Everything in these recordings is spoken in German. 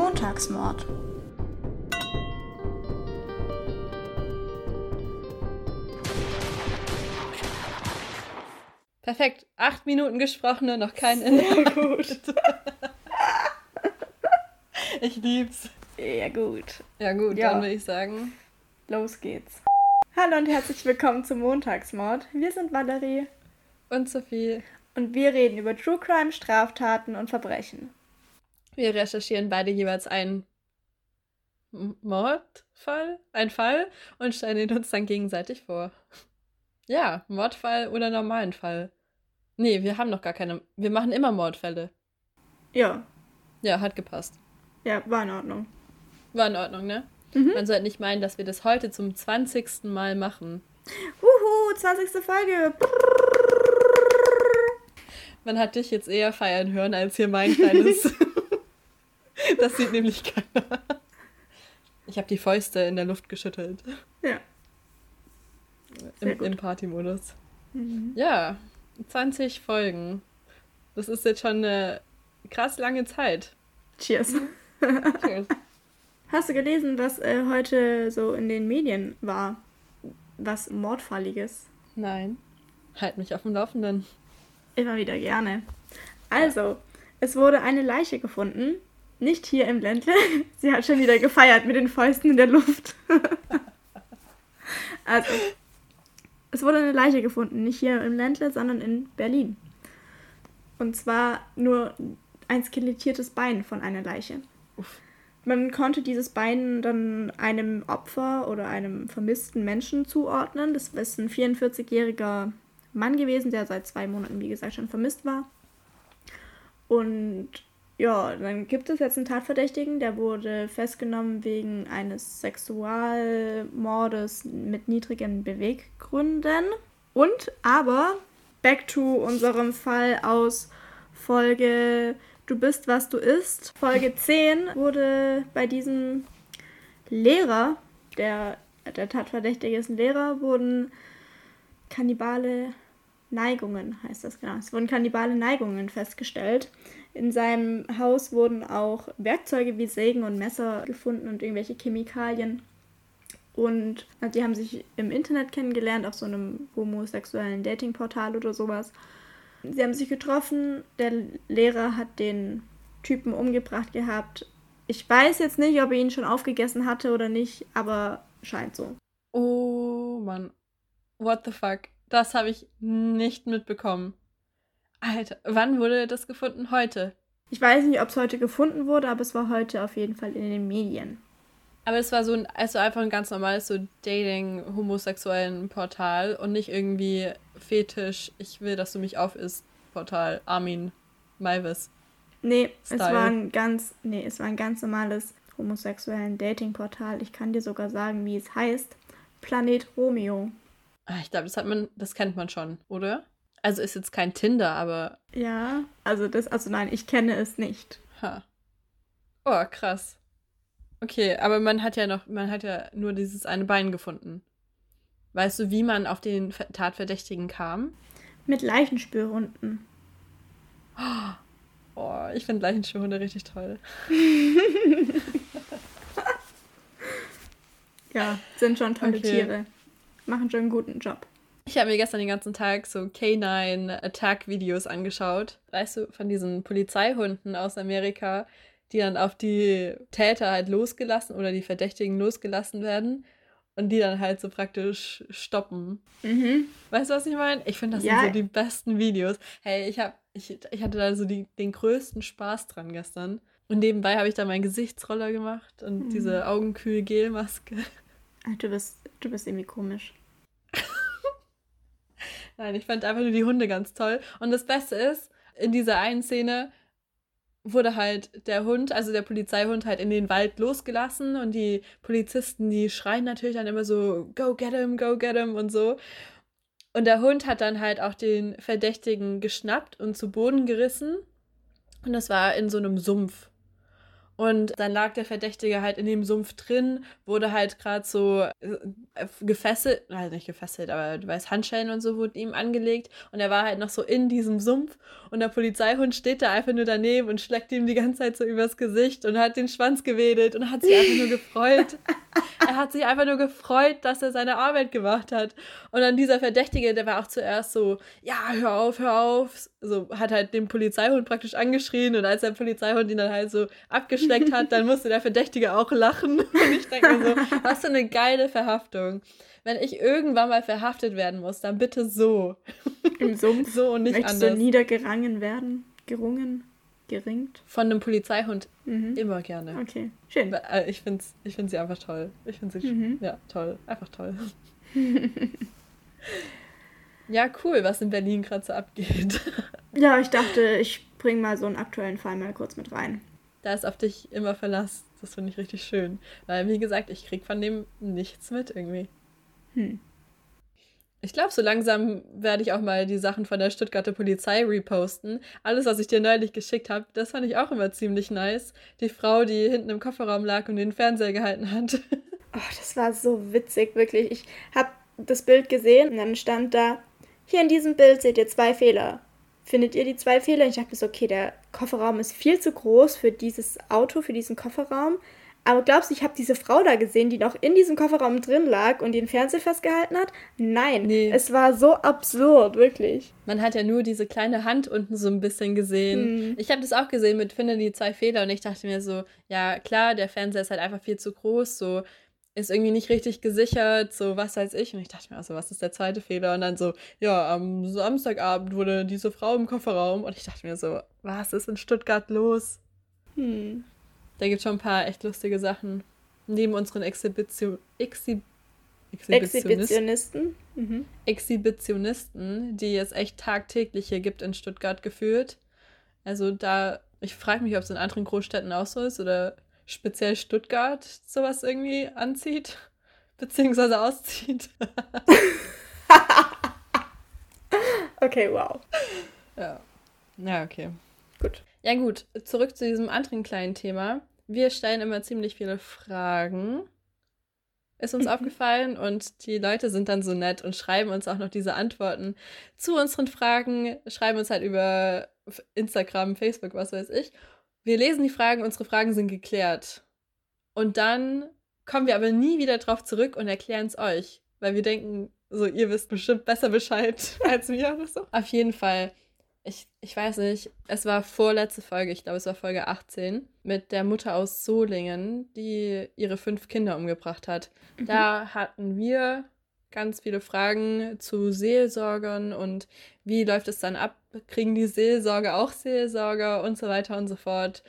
Montagsmord. Perfekt. Acht Minuten gesprochene, noch kein Inhalt. gut. ich lieb's. Ja, gut. Ja, gut, ja. dann würde ich sagen. Los geht's. Hallo und herzlich willkommen zum Montagsmord. Wir sind Valerie. Und Sophie. Und wir reden über True Crime, Straftaten und Verbrechen. Wir recherchieren beide jeweils einen Mordfall, ein Fall und stellen ihn uns dann gegenseitig vor. Ja, Mordfall oder normalen Fall. Nee, wir haben noch gar keine. Wir machen immer Mordfälle. Ja. Ja, hat gepasst. Ja, war in Ordnung. War in Ordnung, ne? Mhm. Man sollte nicht meinen, dass wir das heute zum 20. Mal machen. Uhu, 20. Folge. Man hat dich jetzt eher feiern hören als hier mein kleines. das sieht nämlich keiner. Ich habe die Fäuste in der Luft geschüttelt. Ja. Im, Im Partymodus. Mhm. Ja, 20 Folgen. Das ist jetzt schon eine krass lange Zeit. Cheers. Cheers. Hast du gelesen, was äh, heute so in den Medien war? Was Mordfalliges? Nein. Halt mich auf dem Laufenden. Immer wieder gerne. Also, es wurde eine Leiche gefunden. Nicht hier im Ländle. Sie hat schon wieder gefeiert mit den Fäusten in der Luft. also, es wurde eine Leiche gefunden. Nicht hier im Ländle, sondern in Berlin. Und zwar nur ein skelettiertes Bein von einer Leiche. Uff. Man konnte dieses Bein dann einem Opfer oder einem vermissten Menschen zuordnen. Das ist ein 44-jähriger Mann gewesen, der seit zwei Monaten, wie gesagt, schon vermisst war. Und ja, dann gibt es jetzt einen Tatverdächtigen, der wurde festgenommen wegen eines Sexualmordes mit niedrigen Beweggründen. Und aber, back to unserem Fall aus Folge Du bist, was du isst. Folge 10 wurde bei diesem Lehrer, der, der Tatverdächtige ist ein Lehrer, wurden kannibale Neigungen, heißt das genau. Es wurden kannibale Neigungen festgestellt. In seinem Haus wurden auch Werkzeuge wie Sägen und Messer gefunden und irgendwelche Chemikalien. Und die haben sich im Internet kennengelernt, auf so einem homosexuellen Datingportal oder sowas. Sie haben sich getroffen, der Lehrer hat den Typen umgebracht gehabt. Ich weiß jetzt nicht, ob er ihn schon aufgegessen hatte oder nicht, aber scheint so. Oh Mann. What the fuck? Das habe ich nicht mitbekommen. Alter, wann wurde das gefunden? Heute. Ich weiß nicht, ob es heute gefunden wurde, aber es war heute auf jeden Fall in den Medien. Aber es war so ein, also einfach ein ganz normales so Dating-homosexuellen Portal und nicht irgendwie Fetisch, ich will, dass du mich aufisst Portal. Armin Maivis. Nee, Style. es war ein ganz, nee, es war ein ganz normales homosexuellen Dating-Portal. Ich kann dir sogar sagen, wie es heißt. Planet Romeo. Ah, ich glaube, das hat man, das kennt man schon, oder? Also ist jetzt kein Tinder, aber. Ja, also das, also nein, ich kenne es nicht. Ha. Oh, krass. Okay, aber man hat ja noch, man hat ja nur dieses eine Bein gefunden. Weißt du, wie man auf den Tatverdächtigen kam? Mit Leichenspürhunden. Oh, ich finde Leichenspürhunde richtig toll. ja, sind schon tolle okay. Tiere. Machen schon einen guten Job. Ich habe mir gestern den ganzen Tag so K9-Attack-Videos angeschaut. Weißt du, von diesen Polizeihunden aus Amerika, die dann auf die Täter halt losgelassen oder die Verdächtigen losgelassen werden und die dann halt so praktisch stoppen. Mhm. Weißt du, was ich meine? Ich finde, das ja. sind so die besten Videos. Hey, ich habe ich, ich hatte da so die, den größten Spaß dran gestern. Und nebenbei habe ich da meinen Gesichtsroller gemacht und mhm. diese Augenkühl-Gelmaske. Du bist, du bist irgendwie komisch. Nein, ich fand einfach nur die Hunde ganz toll. Und das Beste ist, in dieser einen Szene wurde halt der Hund, also der Polizeihund, halt in den Wald losgelassen und die Polizisten, die schreien natürlich dann immer so, go get him, go get him und so. Und der Hund hat dann halt auch den Verdächtigen geschnappt und zu Boden gerissen. Und das war in so einem Sumpf. Und dann lag der Verdächtige halt in dem Sumpf drin, wurde halt gerade so äh, gefesselt, also nicht gefesselt, aber du weißt, Handschellen und so wurden ihm angelegt. Und er war halt noch so in diesem Sumpf. Und der Polizeihund steht da einfach nur daneben und schlägt ihm die ganze Zeit so übers Gesicht und hat den Schwanz gewedelt und hat sich einfach nur gefreut. er hat sich einfach nur gefreut, dass er seine Arbeit gemacht hat. Und dann dieser Verdächtige, der war auch zuerst so, ja, hör auf, hör auf. So hat halt den Polizeihund praktisch angeschrien und als der Polizeihund ihn dann halt so abgeschleckt hat, dann musste der Verdächtige auch lachen. Und ich denke mir so, was für eine geile Verhaftung. Wenn ich irgendwann mal verhaftet werden muss, dann bitte so. Im Sumpf? so und nicht Möchtest anders. du niedergerangen werden? Gerungen? Geringt? Von einem Polizeihund mhm. immer gerne. Okay, schön. Äh, ich finde ich find sie einfach toll. Ich finde sie, mhm. ja, toll. Einfach toll. ja, cool, was in Berlin gerade so abgeht. Ja, ich dachte, ich bringe mal so einen aktuellen Fall mal kurz mit rein da ist auf dich immer Verlass. Das finde ich richtig schön. Weil, wie gesagt, ich krieg von dem nichts mit irgendwie. Hm. Ich glaube, so langsam werde ich auch mal die Sachen von der Stuttgarter Polizei reposten. Alles, was ich dir neulich geschickt habe, das fand ich auch immer ziemlich nice. Die Frau, die hinten im Kofferraum lag und den Fernseher gehalten hat. Oh, das war so witzig, wirklich. Ich habe das Bild gesehen und dann stand da, hier in diesem Bild seht ihr zwei Fehler findet ihr die zwei Fehler? Ich dachte mir so, okay, der Kofferraum ist viel zu groß für dieses Auto, für diesen Kofferraum. Aber glaubst du, ich habe diese Frau da gesehen, die noch in diesem Kofferraum drin lag und den Fernseher festgehalten hat? Nein, nee. es war so absurd, wirklich. Man hat ja nur diese kleine Hand unten so ein bisschen gesehen. Hm. Ich habe das auch gesehen mit Finde die zwei Fehler und ich dachte mir so, ja klar, der Fernseher ist halt einfach viel zu groß, so ist irgendwie nicht richtig gesichert, so was weiß ich. Und ich dachte mir, also was ist der zweite Fehler? Und dann so, ja, am Samstagabend wurde diese Frau im Kofferraum. Und ich dachte mir so, was ist in Stuttgart los? Hm. Da gibt es schon ein paar echt lustige Sachen. Neben unseren Exhibition, Exhib Exhibitionisten. Mhm. Exhibitionisten, die es echt tagtäglich hier gibt in Stuttgart gefühlt. Also da, ich frage mich, ob es in anderen Großstädten auch so ist oder speziell Stuttgart sowas irgendwie anzieht, beziehungsweise auszieht. okay, wow. Ja. Ja, okay. Gut. Ja, gut. Zurück zu diesem anderen kleinen Thema. Wir stellen immer ziemlich viele Fragen. Ist uns aufgefallen und die Leute sind dann so nett und schreiben uns auch noch diese Antworten zu unseren Fragen, schreiben uns halt über Instagram, Facebook, was weiß ich. Wir lesen die Fragen, unsere Fragen sind geklärt. Und dann kommen wir aber nie wieder drauf zurück und erklären es euch, weil wir denken, so, ihr wisst bestimmt besser Bescheid als wir oder so. Auf jeden Fall, ich, ich weiß nicht, es war vorletzte Folge, ich glaube, es war Folge 18, mit der Mutter aus Solingen, die ihre fünf Kinder umgebracht hat. Mhm. Da hatten wir ganz viele Fragen zu Seelsorgern und wie läuft es dann ab? Kriegen die Seelsorger auch Seelsorger und so weiter und so fort.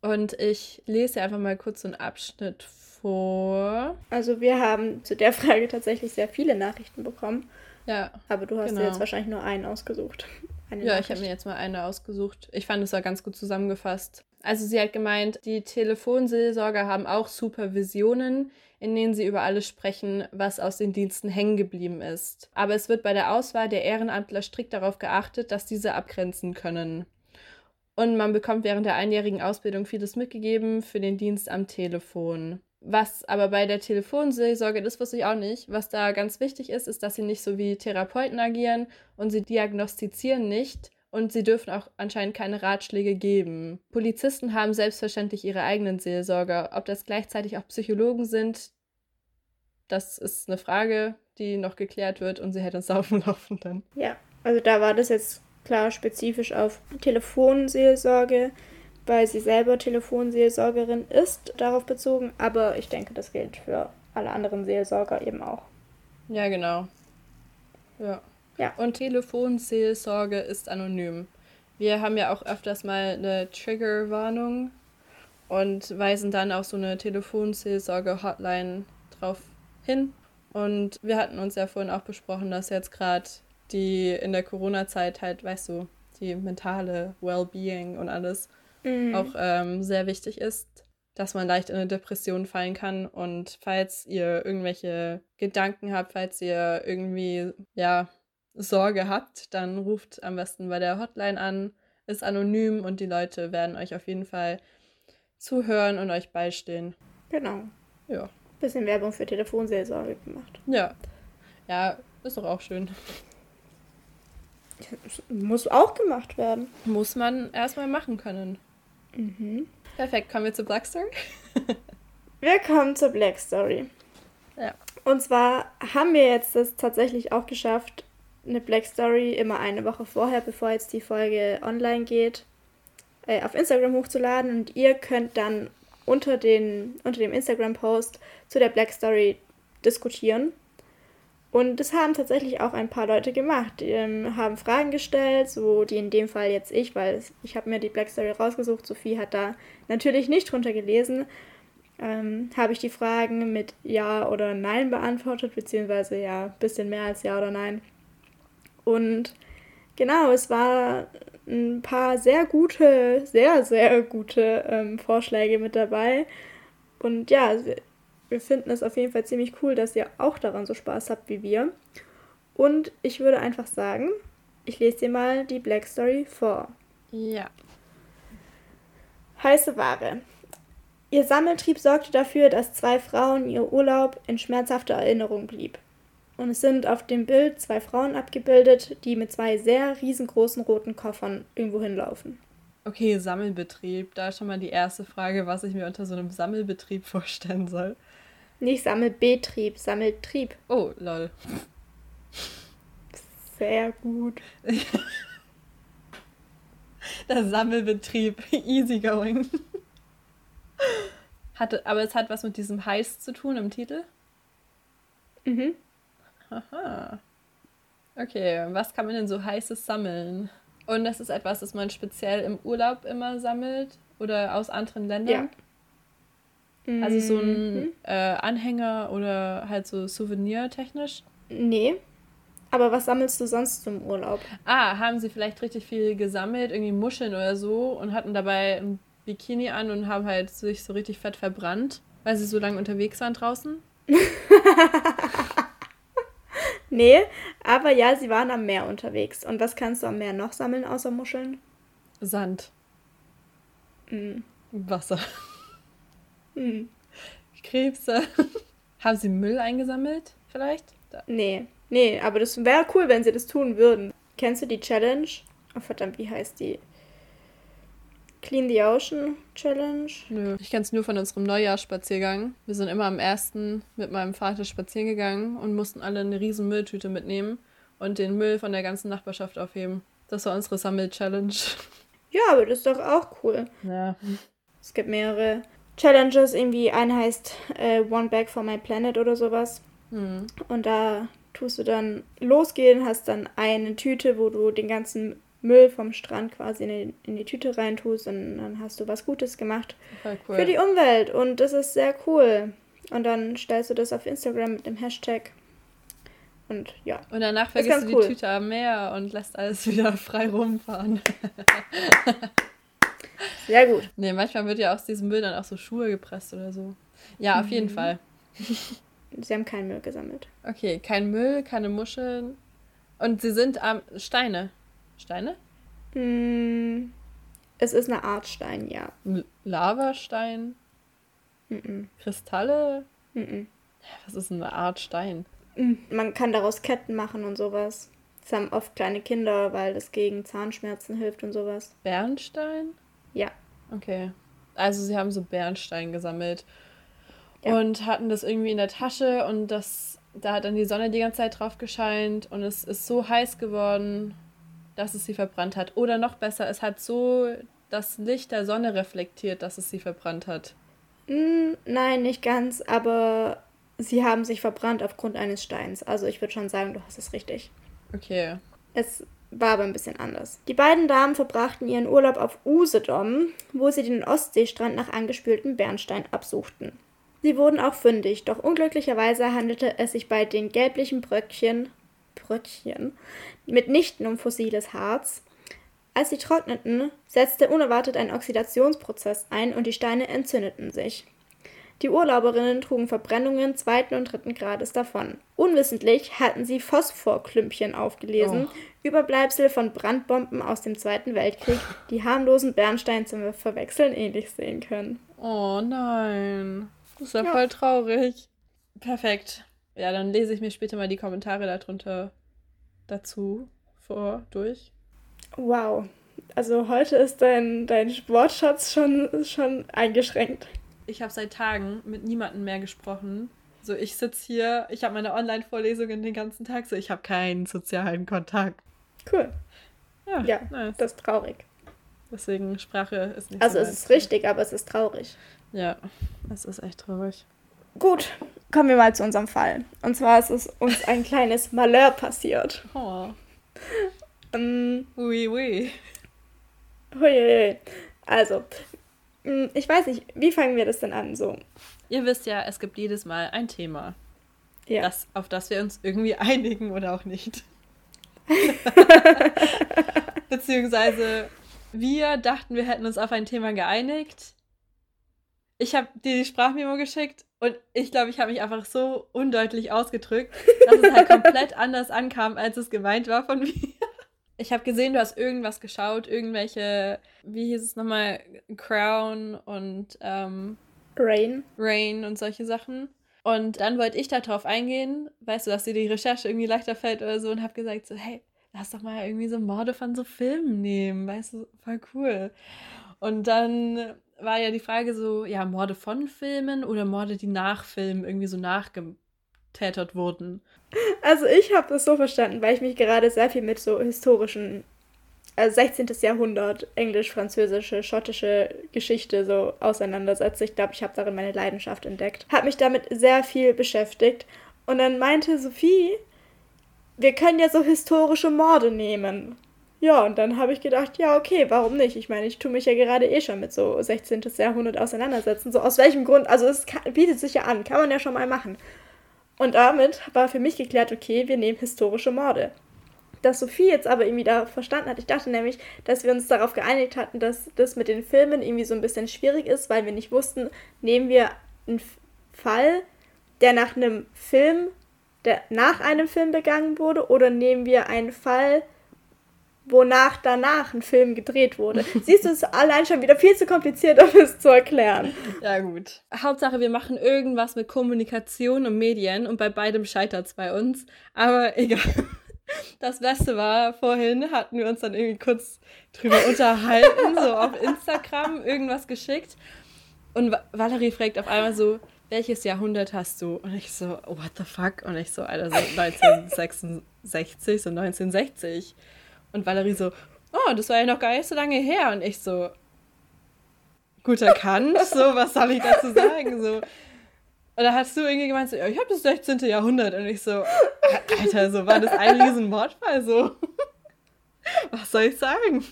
Und ich lese einfach mal kurz so einen Abschnitt vor. Also wir haben zu der Frage tatsächlich sehr viele Nachrichten bekommen. Ja. Aber du hast genau. dir jetzt wahrscheinlich nur einen ausgesucht. Eine ja, ich habe mir jetzt mal eine ausgesucht. Ich fand es war ganz gut zusammengefasst. Also sie hat gemeint, die Telefonseelsorger haben auch Supervisionen, in denen sie über alles sprechen, was aus den Diensten hängen geblieben ist. Aber es wird bei der Auswahl der Ehrenamtler strikt darauf geachtet, dass diese abgrenzen können. Und man bekommt während der einjährigen Ausbildung vieles mitgegeben für den Dienst am Telefon. Was aber bei der Telefonseelsorge, das wusste ich auch nicht, was da ganz wichtig ist, ist, dass sie nicht so wie Therapeuten agieren und sie diagnostizieren nicht und sie dürfen auch anscheinend keine Ratschläge geben. Polizisten haben selbstverständlich ihre eigenen Seelsorger. Ob das gleichzeitig auch Psychologen sind, das ist eine Frage, die noch geklärt wird und sie hält uns da auf dem Laufenden. Ja, also da war das jetzt klar spezifisch auf Telefonseelsorge, weil sie selber Telefonseelsorgerin ist, darauf bezogen. Aber ich denke, das gilt für alle anderen Seelsorger eben auch. Ja, genau. Ja. ja. Und Telefonseelsorge ist anonym. Wir haben ja auch öfters mal eine Triggerwarnung und weisen dann auch so eine Telefonseelsorge-Hotline drauf hin. Und wir hatten uns ja vorhin auch besprochen, dass jetzt gerade die in der Corona-Zeit halt, weißt du, die mentale Wellbeing und alles mhm. auch ähm, sehr wichtig ist, dass man leicht in eine Depression fallen kann. Und falls ihr irgendwelche Gedanken habt, falls ihr irgendwie, ja, Sorge habt, dann ruft am besten bei der Hotline an, ist anonym und die Leute werden euch auf jeden Fall zuhören und euch beistehen. Genau. Ja. Bisschen Werbung für Telefonseelsorge gemacht. Ja. Ja, ist doch auch schön. Muss auch gemacht werden. Muss man erstmal machen können. Mhm. Perfekt, kommen wir zur Black Story. wir kommen zur Black Story. Ja. Und zwar haben wir jetzt das tatsächlich auch geschafft, eine Black Story immer eine Woche vorher, bevor jetzt die Folge online geht, äh, auf Instagram hochzuladen. Und ihr könnt dann unter, den, unter dem Instagram-Post zu der Black Story diskutieren. Und das haben tatsächlich auch ein paar Leute gemacht. Die ähm, haben Fragen gestellt, so die in dem Fall jetzt ich, weil ich habe mir die Black Story rausgesucht. Sophie hat da natürlich nicht drunter gelesen. Ähm, habe ich die Fragen mit Ja oder Nein beantwortet, beziehungsweise ja, ein bisschen mehr als Ja oder Nein. Und genau, es war ein paar sehr gute, sehr, sehr gute ähm, Vorschläge mit dabei. Und ja, wir finden es auf jeden Fall ziemlich cool, dass ihr auch daran so Spaß habt wie wir. Und ich würde einfach sagen, ich lese dir mal die Black Story vor. Ja. Heiße Ware. Ihr Sammeltrieb sorgte dafür, dass zwei Frauen ihr Urlaub in schmerzhafter Erinnerung blieb. Und es sind auf dem Bild zwei Frauen abgebildet, die mit zwei sehr riesengroßen roten Koffern irgendwo hinlaufen. Okay, Sammelbetrieb. Da ist schon mal die erste Frage, was ich mir unter so einem Sammelbetrieb vorstellen soll. Nicht Sammelbetrieb, Sammeltrieb. Oh, lol. Sehr gut. Der Sammelbetrieb. Easy going. Hatte, aber es hat was mit diesem Heiß zu tun im Titel? Mhm. Aha. Okay, was kann man denn so heißes sammeln? Und das ist etwas, das man speziell im Urlaub immer sammelt oder aus anderen Ländern? Ja. Also so ein mhm. äh, Anhänger oder halt so souvenirtechnisch? Nee. Aber was sammelst du sonst zum Urlaub? Ah, haben sie vielleicht richtig viel gesammelt, irgendwie Muscheln oder so und hatten dabei ein Bikini an und haben halt sich so richtig fett verbrannt, weil sie so lange unterwegs waren draußen? nee, aber ja, sie waren am Meer unterwegs. Und was kannst du am Meer noch sammeln außer Muscheln? Sand. Mhm. Wasser. Mhm. Krebse. haben sie Müll eingesammelt, vielleicht? Da. Nee. Nee, aber das wäre cool, wenn sie das tun würden. Kennst du die Challenge? Oh verdammt, wie heißt die? Clean the Ocean Challenge? Nö, ich kenne es nur von unserem Neujahrsspaziergang. Wir sind immer am ersten mit meinem Vater spazieren gegangen und mussten alle eine riesen Mülltüte mitnehmen und den Müll von der ganzen Nachbarschaft aufheben. Das war unsere Sammel-Challenge. Ja, aber das ist doch auch cool. Ja. Es gibt mehrere Challenges. Irgendwie eine heißt äh, One Bag for My Planet oder sowas. Hm. Und da tust du dann losgehen, hast dann eine Tüte, wo du den ganzen Müll vom Strand quasi in die, in die Tüte reintust und dann hast du was Gutes gemacht cool. für die Umwelt und das ist sehr cool. Und dann stellst du das auf Instagram mit dem Hashtag und ja. Und danach vergisst du die cool. Tüte am Meer und lässt alles wieder frei rumfahren. Sehr gut. Nee, manchmal wird ja aus diesem Müll dann auch so Schuhe gepresst oder so. Ja, auf mhm. jeden Fall. Sie haben keinen Müll gesammelt. Okay, kein Müll, keine Muscheln. Und sie sind am Steine. Steine? Mm, es ist eine Art Stein, ja. Lavastein? Mm Kristalle? Mm Was ist eine Art Stein? Mm, man kann daraus Ketten machen und sowas. Das haben oft kleine Kinder, weil das gegen Zahnschmerzen hilft und sowas. Bernstein? Ja. Okay. Also sie haben so Bernstein gesammelt ja. und hatten das irgendwie in der Tasche und das, da hat dann die Sonne die ganze Zeit drauf gescheint und es ist so heiß geworden dass es sie verbrannt hat. Oder noch besser, es hat so das Licht der Sonne reflektiert, dass es sie verbrannt hat. Mm, nein, nicht ganz, aber sie haben sich verbrannt aufgrund eines Steins. Also ich würde schon sagen, du hast es richtig. Okay. Es war aber ein bisschen anders. Die beiden Damen verbrachten ihren Urlaub auf Usedom, wo sie den Ostseestrand nach angespültem Bernstein absuchten. Sie wurden auch fündig, doch unglücklicherweise handelte es sich bei den gelblichen Bröckchen Bröckchen mitnichten um fossiles Harz. Als sie trockneten, setzte unerwartet ein Oxidationsprozess ein und die Steine entzündeten sich. Die Urlauberinnen trugen Verbrennungen zweiten und dritten Grades davon. Unwissentlich hatten sie Phosphorklümpchen aufgelesen, oh. Überbleibsel von Brandbomben aus dem Zweiten Weltkrieg, die harmlosen Bernstein zum Verwechseln ähnlich sehen können. Oh nein. Das ist ja, ja. voll traurig. Perfekt. Ja, dann lese ich mir später mal die Kommentare darunter dazu vor, durch. Wow. Also heute ist dein, dein Wortschatz schon, schon eingeschränkt. Ich habe seit Tagen mit niemandem mehr gesprochen. So, ich sitze hier, ich habe meine Online-Vorlesungen den ganzen Tag, so ich habe keinen sozialen Kontakt. Cool. Ja, ja nice. das ist traurig. Deswegen Sprache ist nicht Also so es ist richtig, aber es ist traurig. Ja, es ist echt traurig. Gut, kommen wir mal zu unserem Fall. Und zwar ist es uns ein kleines Malheur passiert. Oh. Um, oui, oui. Hui, Also, ich weiß nicht, wie fangen wir das denn an? So. Ihr wisst ja, es gibt jedes Mal ein Thema, ja. das, auf das wir uns irgendwie einigen oder auch nicht. Beziehungsweise wir dachten, wir hätten uns auf ein Thema geeinigt. Ich habe dir die Sprachmemo geschickt und ich glaube, ich habe mich einfach so undeutlich ausgedrückt, dass es halt komplett anders ankam, als es gemeint war von mir. Ich habe gesehen, du hast irgendwas geschaut, irgendwelche, wie hieß es nochmal, Crown und ähm, Rain. Rain und solche Sachen. Und dann wollte ich darauf eingehen, weißt du, dass dir die Recherche irgendwie leichter fällt oder so und habe gesagt so, hey, lass doch mal irgendwie so Morde von so Filmen nehmen, weißt du, voll cool. Und dann war ja die Frage so, ja, Morde von Filmen oder Morde, die nach Filmen irgendwie so nachgetätert wurden. Also ich habe das so verstanden, weil ich mich gerade sehr viel mit so historischen, also 16. Jahrhundert, englisch, französische, schottische Geschichte so auseinandersetze. Ich glaube, ich habe darin meine Leidenschaft entdeckt. Habe mich damit sehr viel beschäftigt. Und dann meinte Sophie, wir können ja so historische Morde nehmen. Ja, und dann habe ich gedacht, ja, okay, warum nicht? Ich meine, ich tue mich ja gerade eh schon mit so 16. Jahrhundert auseinandersetzen. So aus welchem Grund? Also es kann, bietet sich ja an, kann man ja schon mal machen. Und damit war für mich geklärt, okay, wir nehmen historische Morde. Dass Sophie jetzt aber irgendwie da verstanden hat, ich dachte nämlich, dass wir uns darauf geeinigt hatten, dass das mit den Filmen irgendwie so ein bisschen schwierig ist, weil wir nicht wussten, nehmen wir einen Fall, der nach einem Film der nach einem Film begangen wurde, oder nehmen wir einen Fall, wonach danach ein Film gedreht wurde. Siehst du, es ist allein schon wieder viel zu kompliziert, um es zu erklären. Ja, gut. Hauptsache, wir machen irgendwas mit Kommunikation und Medien und bei beidem scheitert es bei uns. Aber egal. Das Beste war, vorhin hatten wir uns dann irgendwie kurz drüber unterhalten, so auf Instagram, irgendwas geschickt. Und Valerie fragt auf einmal so, welches Jahrhundert hast du? Und ich so, what the fuck? Und ich so, Alter, so 1966, so 1960. Und Valerie so, oh, das war ja noch gar nicht so lange her. Und ich so, gut erkannt, so, was soll ich dazu sagen? So. Und da hast du irgendwie gemeint, so, ja, ich habe das 16. Jahrhundert. Und ich so, Alter, so war das ein riesen Mordfall, so. Was soll ich sagen?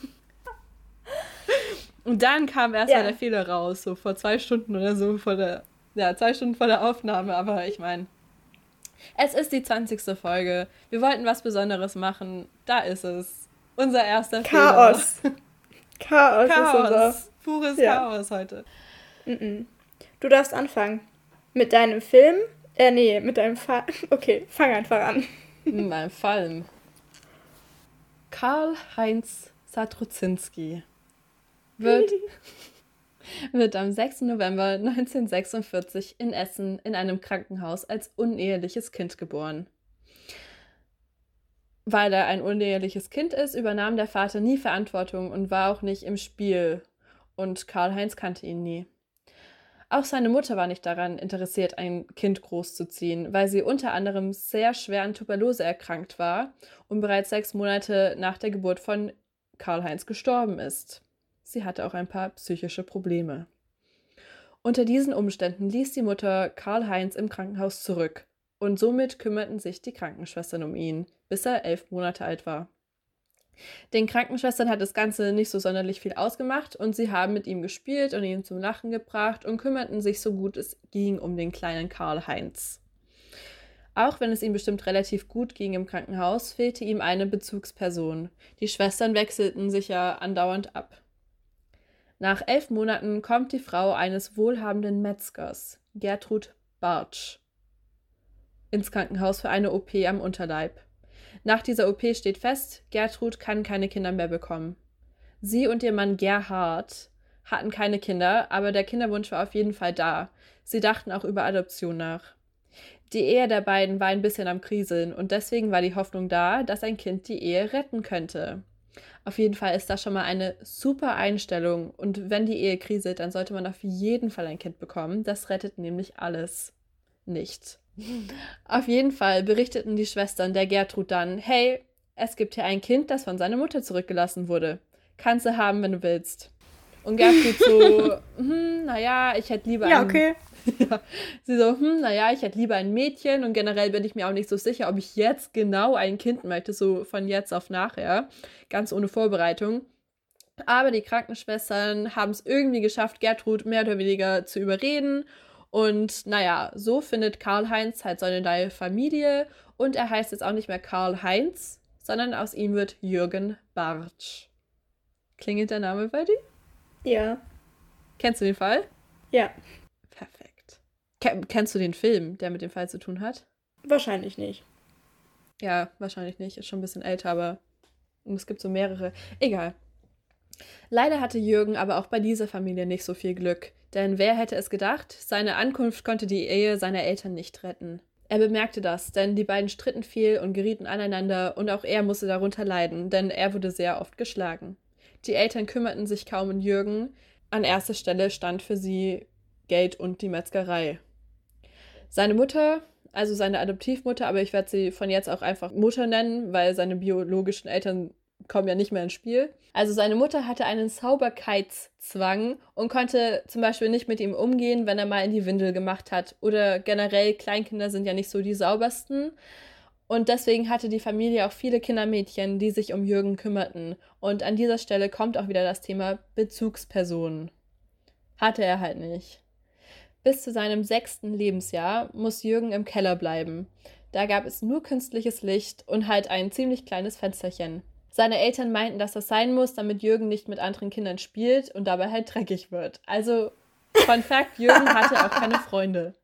Und dann kam erstmal ja. der Fehler raus, so vor zwei Stunden oder so, vor der ja, zwei Stunden vor der Aufnahme, aber ich meine, es ist die 20. Folge. Wir wollten was Besonderes machen. Da ist es. Unser erster Chaos. Fehler. Chaos. Chaos. Ist unser... Pures ja. Chaos heute. Du darfst anfangen. Mit deinem Film. Äh, nee, mit deinem Fall. Okay, fang einfach an. Mit meinem Fall. Karl-Heinz Satrudzinski wird wird am 6. November 1946 in Essen in einem Krankenhaus als uneheliches Kind geboren. Weil er ein uneheliches Kind ist, übernahm der Vater nie Verantwortung und war auch nicht im Spiel. Und Karl-Heinz kannte ihn nie. Auch seine Mutter war nicht daran interessiert, ein Kind großzuziehen, weil sie unter anderem sehr schwer an Tuberkulose erkrankt war und bereits sechs Monate nach der Geburt von Karl-Heinz gestorben ist. Sie hatte auch ein paar psychische Probleme. Unter diesen Umständen ließ die Mutter Karl-Heinz im Krankenhaus zurück und somit kümmerten sich die Krankenschwestern um ihn, bis er elf Monate alt war. Den Krankenschwestern hat das Ganze nicht so sonderlich viel ausgemacht und sie haben mit ihm gespielt und ihn zum Lachen gebracht und kümmerten sich so gut es ging um den kleinen Karl-Heinz. Auch wenn es ihm bestimmt relativ gut ging im Krankenhaus, fehlte ihm eine Bezugsperson. Die Schwestern wechselten sich ja andauernd ab. Nach elf Monaten kommt die Frau eines wohlhabenden Metzgers, Gertrud Bartsch, ins Krankenhaus für eine OP am Unterleib. Nach dieser OP steht fest, Gertrud kann keine Kinder mehr bekommen. Sie und ihr Mann Gerhard hatten keine Kinder, aber der Kinderwunsch war auf jeden Fall da. Sie dachten auch über Adoption nach. Die Ehe der beiden war ein bisschen am Kriseln und deswegen war die Hoffnung da, dass ein Kind die Ehe retten könnte. Auf jeden Fall ist das schon mal eine super Einstellung und wenn die Ehe kriselt, dann sollte man auf jeden Fall ein Kind bekommen. Das rettet nämlich alles nicht. Auf jeden Fall berichteten die Schwestern der Gertrud dann, hey, es gibt hier ein Kind, das von seiner Mutter zurückgelassen wurde. Kannst du haben, wenn du willst. Und Gertrud so, hm, naja, ich hätte lieber ja, okay. ja. Sie so, hm, naja, ich hätte lieber ein Mädchen und generell bin ich mir auch nicht so sicher, ob ich jetzt genau ein Kind möchte, so von jetzt auf nachher, ganz ohne Vorbereitung. Aber die Krankenschwestern haben es irgendwie geschafft, Gertrud mehr oder weniger zu überreden. Und naja, so findet Karl-Heinz halt seine neue Familie und er heißt jetzt auch nicht mehr Karl-Heinz, sondern aus ihm wird Jürgen Bartsch. Klingelt der Name bei dir? Ja. Kennst du den Fall? Ja. Perfekt. Ken kennst du den Film, der mit dem Fall zu tun hat? Wahrscheinlich nicht. Ja, wahrscheinlich nicht. Ist schon ein bisschen älter, aber es gibt so mehrere. Egal. Leider hatte Jürgen aber auch bei dieser Familie nicht so viel Glück, denn wer hätte es gedacht, seine Ankunft konnte die Ehe seiner Eltern nicht retten. Er bemerkte das, denn die beiden stritten viel und gerieten aneinander und auch er musste darunter leiden, denn er wurde sehr oft geschlagen. Die Eltern kümmerten sich kaum um Jürgen, an erster Stelle stand für sie Geld und die Metzgerei. Seine Mutter, also seine Adoptivmutter, aber ich werde sie von jetzt auch einfach Mutter nennen, weil seine biologischen Eltern kommen ja nicht mehr ins Spiel. Also seine Mutter hatte einen Sauberkeitszwang und konnte zum Beispiel nicht mit ihm umgehen, wenn er mal in die Windel gemacht hat. Oder generell, Kleinkinder sind ja nicht so die saubersten. Und deswegen hatte die Familie auch viele Kindermädchen, die sich um Jürgen kümmerten. Und an dieser Stelle kommt auch wieder das Thema Bezugspersonen. Hatte er halt nicht. Bis zu seinem sechsten Lebensjahr muss Jürgen im Keller bleiben. Da gab es nur künstliches Licht und halt ein ziemlich kleines Fensterchen. Seine Eltern meinten, dass das sein muss, damit Jürgen nicht mit anderen Kindern spielt und dabei halt dreckig wird. Also, Fun Fact: Jürgen hatte auch keine Freunde.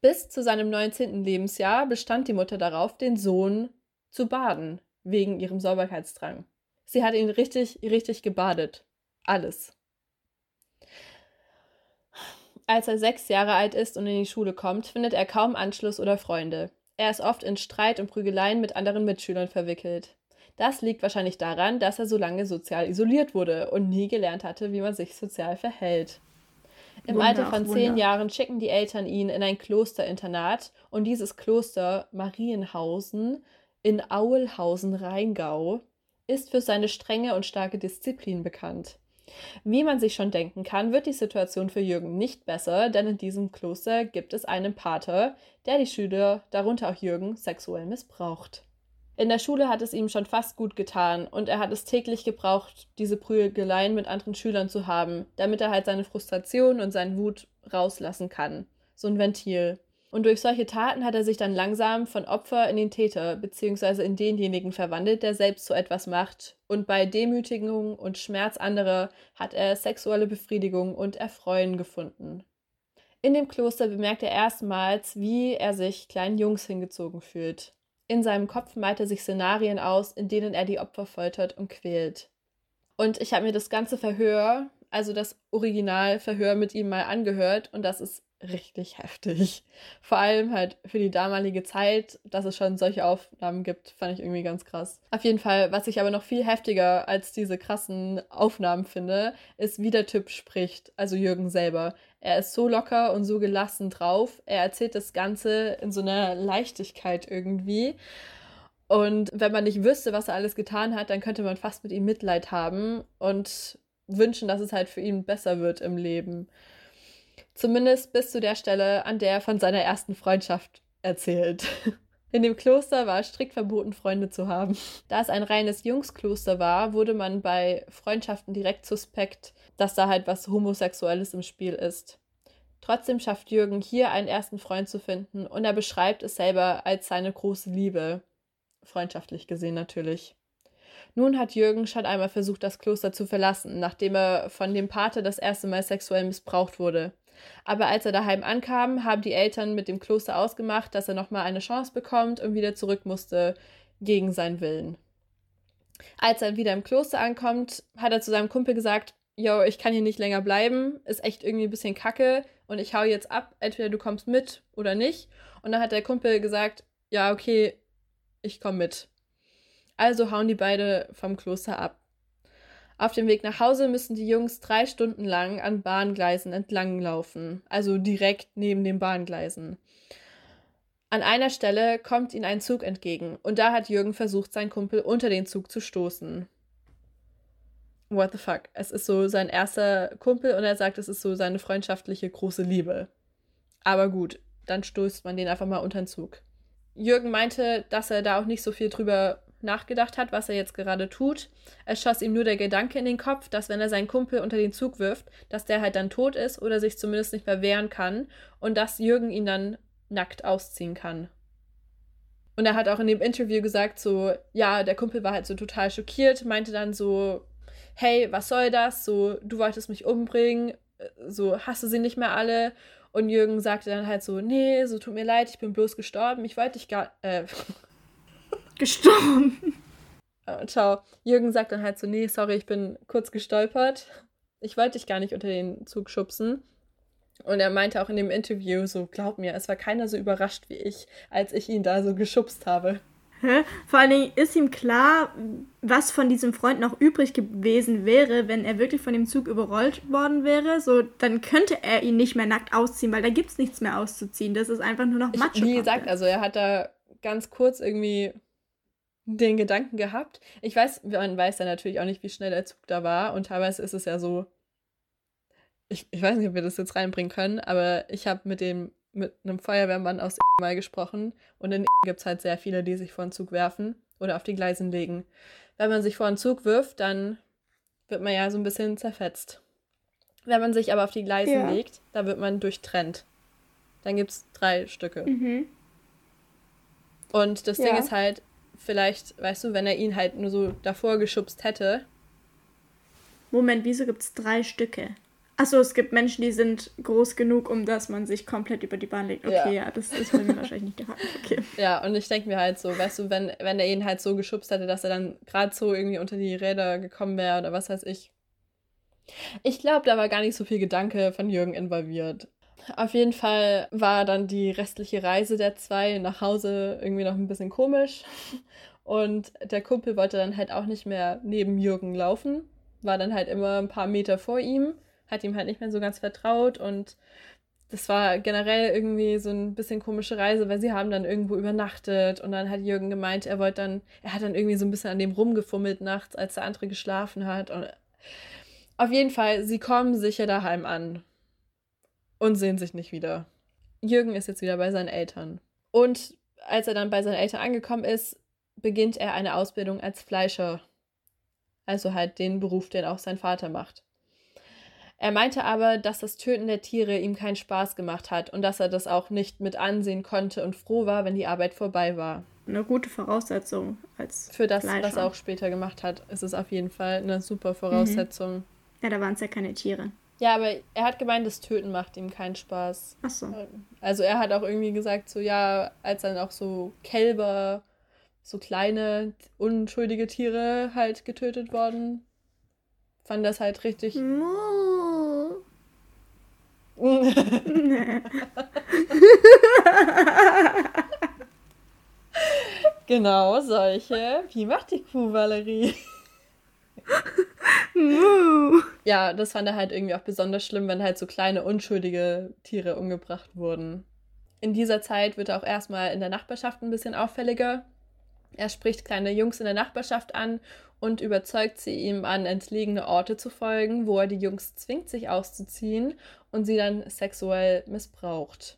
Bis zu seinem 19. Lebensjahr bestand die Mutter darauf, den Sohn zu baden, wegen ihrem Sauberkeitsdrang. Sie hat ihn richtig, richtig gebadet. Alles. Als er sechs Jahre alt ist und in die Schule kommt, findet er kaum Anschluss oder Freunde. Er ist oft in Streit und Prügeleien mit anderen Mitschülern verwickelt. Das liegt wahrscheinlich daran, dass er so lange sozial isoliert wurde und nie gelernt hatte, wie man sich sozial verhält. Im Wunder Alter von zehn Jahren schicken die Eltern ihn in ein Klosterinternat und dieses Kloster Marienhausen in Aulhausen-Rheingau ist für seine strenge und starke Disziplin bekannt. Wie man sich schon denken kann, wird die Situation für Jürgen nicht besser, denn in diesem Kloster gibt es einen Pater, der die Schüler, darunter auch Jürgen, sexuell missbraucht. In der Schule hat es ihm schon fast gut getan und er hat es täglich gebraucht, diese Prügeleien mit anderen Schülern zu haben, damit er halt seine Frustration und seinen Wut rauslassen kann. So ein Ventil. Und durch solche Taten hat er sich dann langsam von Opfer in den Täter bzw. in denjenigen verwandelt, der selbst so etwas macht. Und bei Demütigung und Schmerz anderer hat er sexuelle Befriedigung und Erfreuen gefunden. In dem Kloster bemerkt er erstmals, wie er sich kleinen Jungs hingezogen fühlt. In seinem Kopf malt er sich Szenarien aus, in denen er die Opfer foltert und quält. Und ich habe mir das ganze Verhör, also das Originalverhör mit ihm mal angehört und das ist richtig heftig. Vor allem halt für die damalige Zeit, dass es schon solche Aufnahmen gibt, fand ich irgendwie ganz krass. Auf jeden Fall, was ich aber noch viel heftiger als diese krassen Aufnahmen finde, ist, wie der Typ spricht, also Jürgen selber. Er ist so locker und so gelassen drauf. Er erzählt das Ganze in so einer Leichtigkeit irgendwie. Und wenn man nicht wüsste, was er alles getan hat, dann könnte man fast mit ihm Mitleid haben und wünschen, dass es halt für ihn besser wird im Leben. Zumindest bis zu der Stelle, an der er von seiner ersten Freundschaft erzählt. In dem Kloster war es strikt verboten, Freunde zu haben. Da es ein reines Jungskloster war, wurde man bei Freundschaften direkt suspekt, dass da halt was Homosexuelles im Spiel ist. Trotzdem schafft Jürgen hier einen ersten Freund zu finden und er beschreibt es selber als seine große Liebe. Freundschaftlich gesehen natürlich. Nun hat Jürgen schon einmal versucht, das Kloster zu verlassen, nachdem er von dem Pater das erste Mal sexuell missbraucht wurde. Aber als er daheim ankam, haben die Eltern mit dem Kloster ausgemacht, dass er nochmal eine Chance bekommt und wieder zurück musste, gegen seinen Willen. Als er wieder im Kloster ankommt, hat er zu seinem Kumpel gesagt, yo, ich kann hier nicht länger bleiben, ist echt irgendwie ein bisschen kacke und ich hau jetzt ab, entweder du kommst mit oder nicht. Und dann hat der Kumpel gesagt, ja, okay, ich komm mit. Also hauen die beide vom Kloster ab. Auf dem Weg nach Hause müssen die Jungs drei Stunden lang an Bahngleisen entlang laufen, also direkt neben den Bahngleisen. An einer Stelle kommt ihnen ein Zug entgegen und da hat Jürgen versucht, seinen Kumpel unter den Zug zu stoßen. What the fuck? Es ist so sein erster Kumpel und er sagt, es ist so seine freundschaftliche große Liebe. Aber gut, dann stoßt man den einfach mal unter den Zug. Jürgen meinte, dass er da auch nicht so viel drüber nachgedacht hat, was er jetzt gerade tut. Es schoss ihm nur der Gedanke in den Kopf, dass wenn er seinen Kumpel unter den Zug wirft, dass der halt dann tot ist oder sich zumindest nicht mehr wehren kann und dass Jürgen ihn dann nackt ausziehen kann. Und er hat auch in dem Interview gesagt, so, ja, der Kumpel war halt so total schockiert, meinte dann so, hey, was soll das? So, du wolltest mich umbringen, so, hast du sie nicht mehr alle? Und Jürgen sagte dann halt so, nee, so tut mir leid, ich bin bloß gestorben, ich wollte dich gar, äh, gestorben. Oh, ciao. Jürgen sagt dann halt so, nee, sorry, ich bin kurz gestolpert. Ich wollte dich gar nicht unter den Zug schubsen. Und er meinte auch in dem Interview so, glaub mir, es war keiner so überrascht wie ich, als ich ihn da so geschubst habe. Hä? Vor allen Dingen ist ihm klar, was von diesem Freund noch übrig gewesen wäre, wenn er wirklich von dem Zug überrollt worden wäre. So, dann könnte er ihn nicht mehr nackt ausziehen, weil da gibt es nichts mehr auszuziehen. Das ist einfach nur noch Matsche. Wie gesagt, also er hat da ganz kurz irgendwie den Gedanken gehabt. Ich weiß, man weiß ja natürlich auch nicht, wie schnell der Zug da war. Und teilweise ist es ja so, ich, ich weiß nicht, ob wir das jetzt reinbringen können, aber ich habe mit dem mit einem Feuerwehrmann aus mal gesprochen und in gibt es halt sehr viele, die sich vor den Zug werfen oder auf die Gleisen legen. Wenn man sich vor den Zug wirft, dann wird man ja so ein bisschen zerfetzt. Wenn man sich aber auf die Gleisen ja. legt, da wird man durchtrennt. Dann gibt es drei Stücke. Mhm. Und das ja. Ding ist halt, vielleicht, weißt du, wenn er ihn halt nur so davor geschubst hätte. Moment, wieso gibt es drei Stücke? Achso, es gibt Menschen, die sind groß genug, um dass man sich komplett über die Bahn legt. Okay, ja, ja das ist bei mir wahrscheinlich nicht der Fall. Okay. Ja, und ich denke mir halt so, weißt du, wenn, wenn er ihn halt so geschubst hätte, dass er dann gerade so irgendwie unter die Räder gekommen wäre oder was weiß ich. Ich glaube, da war gar nicht so viel Gedanke von Jürgen involviert. Auf jeden Fall war dann die restliche Reise der zwei nach Hause irgendwie noch ein bisschen komisch. Und der Kumpel wollte dann halt auch nicht mehr neben Jürgen laufen, war dann halt immer ein paar Meter vor ihm hat ihm halt nicht mehr so ganz vertraut und das war generell irgendwie so ein bisschen komische Reise, weil sie haben dann irgendwo übernachtet und dann hat Jürgen gemeint, er wollte dann, er hat dann irgendwie so ein bisschen an dem rumgefummelt nachts, als der andere geschlafen hat. Und auf jeden Fall, sie kommen sicher daheim an und sehen sich nicht wieder. Jürgen ist jetzt wieder bei seinen Eltern. Und als er dann bei seinen Eltern angekommen ist, beginnt er eine Ausbildung als Fleischer. Also halt den Beruf, den auch sein Vater macht. Er meinte aber, dass das Töten der Tiere ihm keinen Spaß gemacht hat und dass er das auch nicht mit ansehen konnte und froh war, wenn die Arbeit vorbei war. Eine gute Voraussetzung als Für das, Fleischer. was er auch später gemacht hat, ist es auf jeden Fall eine super Voraussetzung. Mhm. Ja, da waren es ja keine Tiere. Ja, aber er hat gemeint, das Töten macht ihm keinen Spaß. Ach so. Also er hat auch irgendwie gesagt, so ja, als dann auch so Kälber, so kleine, unschuldige Tiere halt getötet worden, fand das halt richtig. Mu. genau, solche. Wie macht die Kuh, Valerie? ja, das fand er halt irgendwie auch besonders schlimm, wenn halt so kleine, unschuldige Tiere umgebracht wurden. In dieser Zeit wird er auch erstmal in der Nachbarschaft ein bisschen auffälliger. Er spricht kleine Jungs in der Nachbarschaft an und überzeugt sie, ihm an entlegene Orte zu folgen, wo er die Jungs zwingt, sich auszuziehen und sie dann sexuell missbraucht.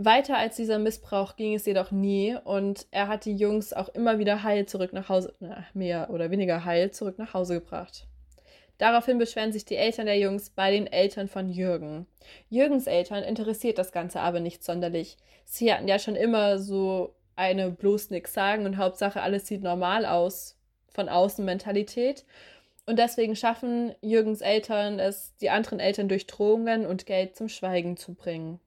Weiter als dieser Missbrauch ging es jedoch nie und er hat die Jungs auch immer wieder heil zurück nach Hause, na, mehr oder weniger heil zurück nach Hause gebracht. Daraufhin beschweren sich die Eltern der Jungs bei den Eltern von Jürgen. Jürgens Eltern interessiert das Ganze aber nicht sonderlich. Sie hatten ja schon immer so eine bloß nix sagen und Hauptsache alles sieht normal aus von Außenmentalität. Und deswegen schaffen Jürgens Eltern es, die anderen Eltern durch Drohungen und Geld zum Schweigen zu bringen.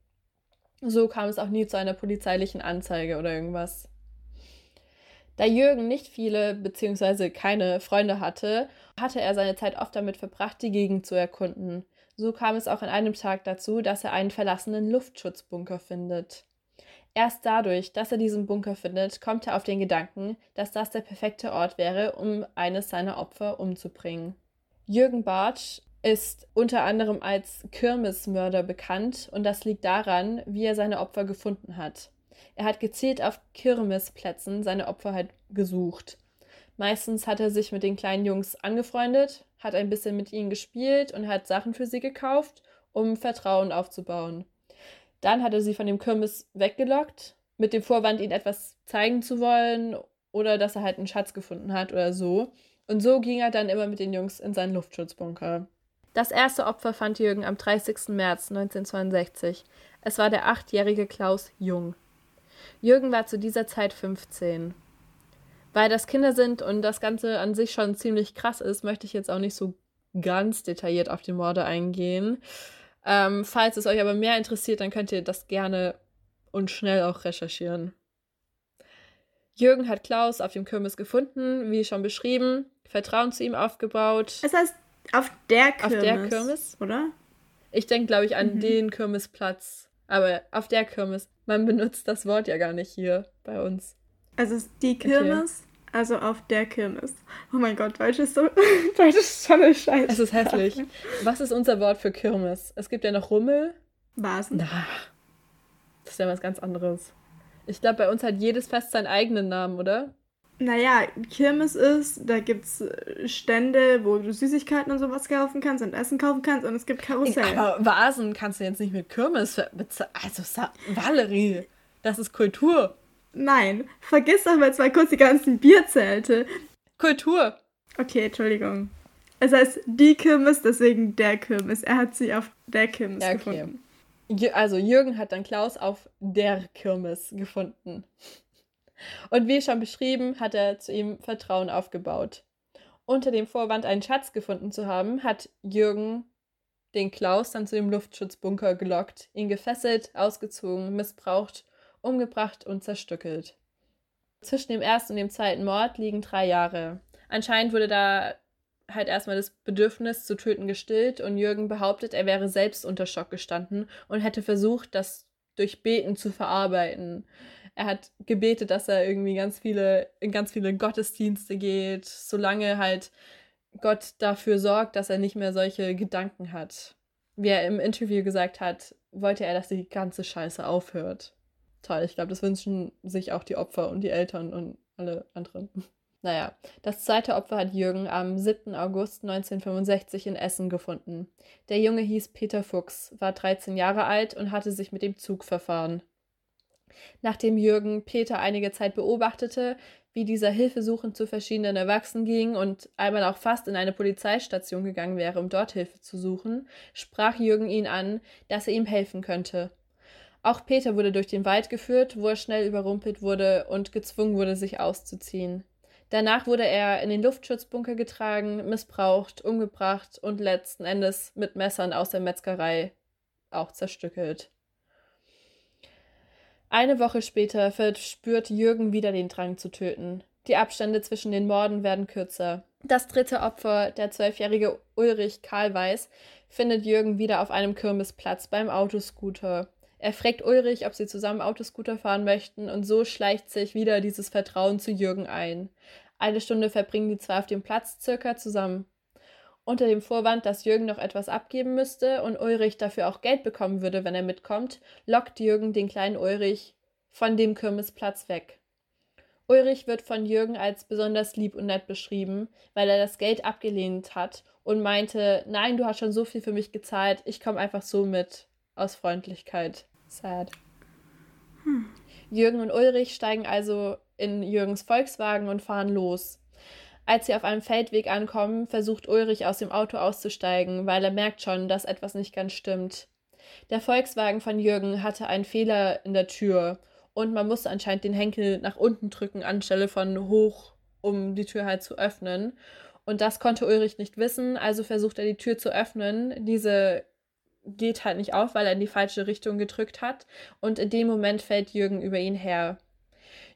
So kam es auch nie zu einer polizeilichen Anzeige oder irgendwas. Da Jürgen nicht viele bzw. keine Freunde hatte, hatte er seine Zeit oft damit verbracht, die Gegend zu erkunden. So kam es auch an einem Tag dazu, dass er einen verlassenen Luftschutzbunker findet. Erst dadurch, dass er diesen Bunker findet, kommt er auf den Gedanken, dass das der perfekte Ort wäre, um eines seiner Opfer umzubringen. Jürgen Bartsch ist unter anderem als Kirmesmörder bekannt und das liegt daran, wie er seine Opfer gefunden hat. Er hat gezielt auf Kirmesplätzen seine Opfer halt gesucht. Meistens hat er sich mit den kleinen Jungs angefreundet, hat ein bisschen mit ihnen gespielt und hat Sachen für sie gekauft, um Vertrauen aufzubauen. Dann hat er sie von dem Kirmes weggelockt, mit dem Vorwand, ihnen etwas zeigen zu wollen oder dass er halt einen Schatz gefunden hat oder so. Und so ging er dann immer mit den Jungs in seinen Luftschutzbunker. Das erste Opfer fand Jürgen am 30. März 1962. Es war der achtjährige Klaus Jung. Jürgen war zu dieser Zeit 15. Weil das Kinder sind und das Ganze an sich schon ziemlich krass ist, möchte ich jetzt auch nicht so ganz detailliert auf die Morde eingehen. Ähm, falls es euch aber mehr interessiert, dann könnt ihr das gerne und schnell auch recherchieren. Jürgen hat Klaus auf dem Kirmes gefunden, wie schon beschrieben, Vertrauen zu ihm aufgebaut. Es heißt auf der Kirmes. Auf der Kirmes, oder? Ich denke, glaube ich, an mhm. den Kirmesplatz. Aber auf der Kirmes. Man benutzt das Wort ja gar nicht hier bei uns. Also ist die Kirmes, okay. also auf der Kirmes. Oh mein Gott, Deutsch ist so. Deutsch ist schon eine Scheiße. Es ist hässlich. Was ist unser Wort für Kirmes? Es gibt ja noch Rummel. Vasen. Na, das ist ja was ganz anderes. Ich glaube, bei uns hat jedes Fest seinen eigenen Namen, oder? Naja, Kirmes ist, da gibt es Stände, wo du Süßigkeiten und sowas kaufen kannst und Essen kaufen kannst und es gibt Karussell. Aber Vasen kannst du jetzt nicht mit Kirmes bezahlen. Also, Valerie, das ist Kultur. Nein, vergiss doch mal zwei kurz die ganzen Bierzelte. Kultur. Okay, Entschuldigung. Es heißt die Kirmes, deswegen der Kirmes. Er hat sie auf der Kirmes ja, okay. gefunden. Also Jürgen hat dann Klaus auf der Kirmes gefunden. Und wie schon beschrieben, hat er zu ihm Vertrauen aufgebaut. Unter dem Vorwand, einen Schatz gefunden zu haben, hat Jürgen den Klaus dann zu dem Luftschutzbunker gelockt, ihn gefesselt, ausgezogen, missbraucht umgebracht und zerstückelt. Zwischen dem ersten und dem zweiten Mord liegen drei Jahre. Anscheinend wurde da halt erstmal das Bedürfnis zu töten gestillt und Jürgen behauptet, er wäre selbst unter Schock gestanden und hätte versucht, das durch Beten zu verarbeiten. Er hat gebetet, dass er irgendwie ganz viele, in ganz viele Gottesdienste geht, solange halt Gott dafür sorgt, dass er nicht mehr solche Gedanken hat. Wie er im Interview gesagt hat, wollte er, dass die ganze Scheiße aufhört toll. Ich glaube, das wünschen sich auch die Opfer und die Eltern und alle anderen. Naja, das zweite Opfer hat Jürgen am 7. August 1965 in Essen gefunden. Der Junge hieß Peter Fuchs, war 13 Jahre alt und hatte sich mit dem Zug verfahren. Nachdem Jürgen Peter einige Zeit beobachtete, wie dieser hilfesuchend zu verschiedenen Erwachsenen ging und einmal auch fast in eine Polizeistation gegangen wäre, um dort Hilfe zu suchen, sprach Jürgen ihn an, dass er ihm helfen könnte. Auch Peter wurde durch den Wald geführt, wo er schnell überrumpelt wurde und gezwungen wurde, sich auszuziehen. Danach wurde er in den Luftschutzbunker getragen, missbraucht, umgebracht und letzten Endes mit Messern aus der Metzgerei auch zerstückelt. Eine Woche später verspürt Jürgen wieder den Drang zu töten. Die Abstände zwischen den Morden werden kürzer. Das dritte Opfer, der zwölfjährige Ulrich Karlweiß, findet Jürgen wieder auf einem Kirmesplatz beim Autoscooter. Er fragt Ulrich, ob sie zusammen Autoscooter fahren möchten, und so schleicht sich wieder dieses Vertrauen zu Jürgen ein. Eine Stunde verbringen die zwei auf dem Platz circa zusammen. Unter dem Vorwand, dass Jürgen noch etwas abgeben müsste und Ulrich dafür auch Geld bekommen würde, wenn er mitkommt, lockt Jürgen den kleinen Ulrich von dem Kirmesplatz weg. Ulrich wird von Jürgen als besonders lieb und nett beschrieben, weil er das Geld abgelehnt hat und meinte, nein, du hast schon so viel für mich gezahlt, ich komme einfach so mit, aus Freundlichkeit. Sad. Hm. Jürgen und Ulrich steigen also in Jürgens Volkswagen und fahren los. Als sie auf einem Feldweg ankommen, versucht Ulrich aus dem Auto auszusteigen, weil er merkt schon, dass etwas nicht ganz stimmt. Der Volkswagen von Jürgen hatte einen Fehler in der Tür und man musste anscheinend den Henkel nach unten drücken anstelle von hoch um die Tür halt zu öffnen. Und das konnte Ulrich nicht wissen, also versucht er die Tür zu öffnen. Diese geht halt nicht auf, weil er in die falsche Richtung gedrückt hat. Und in dem Moment fällt Jürgen über ihn her.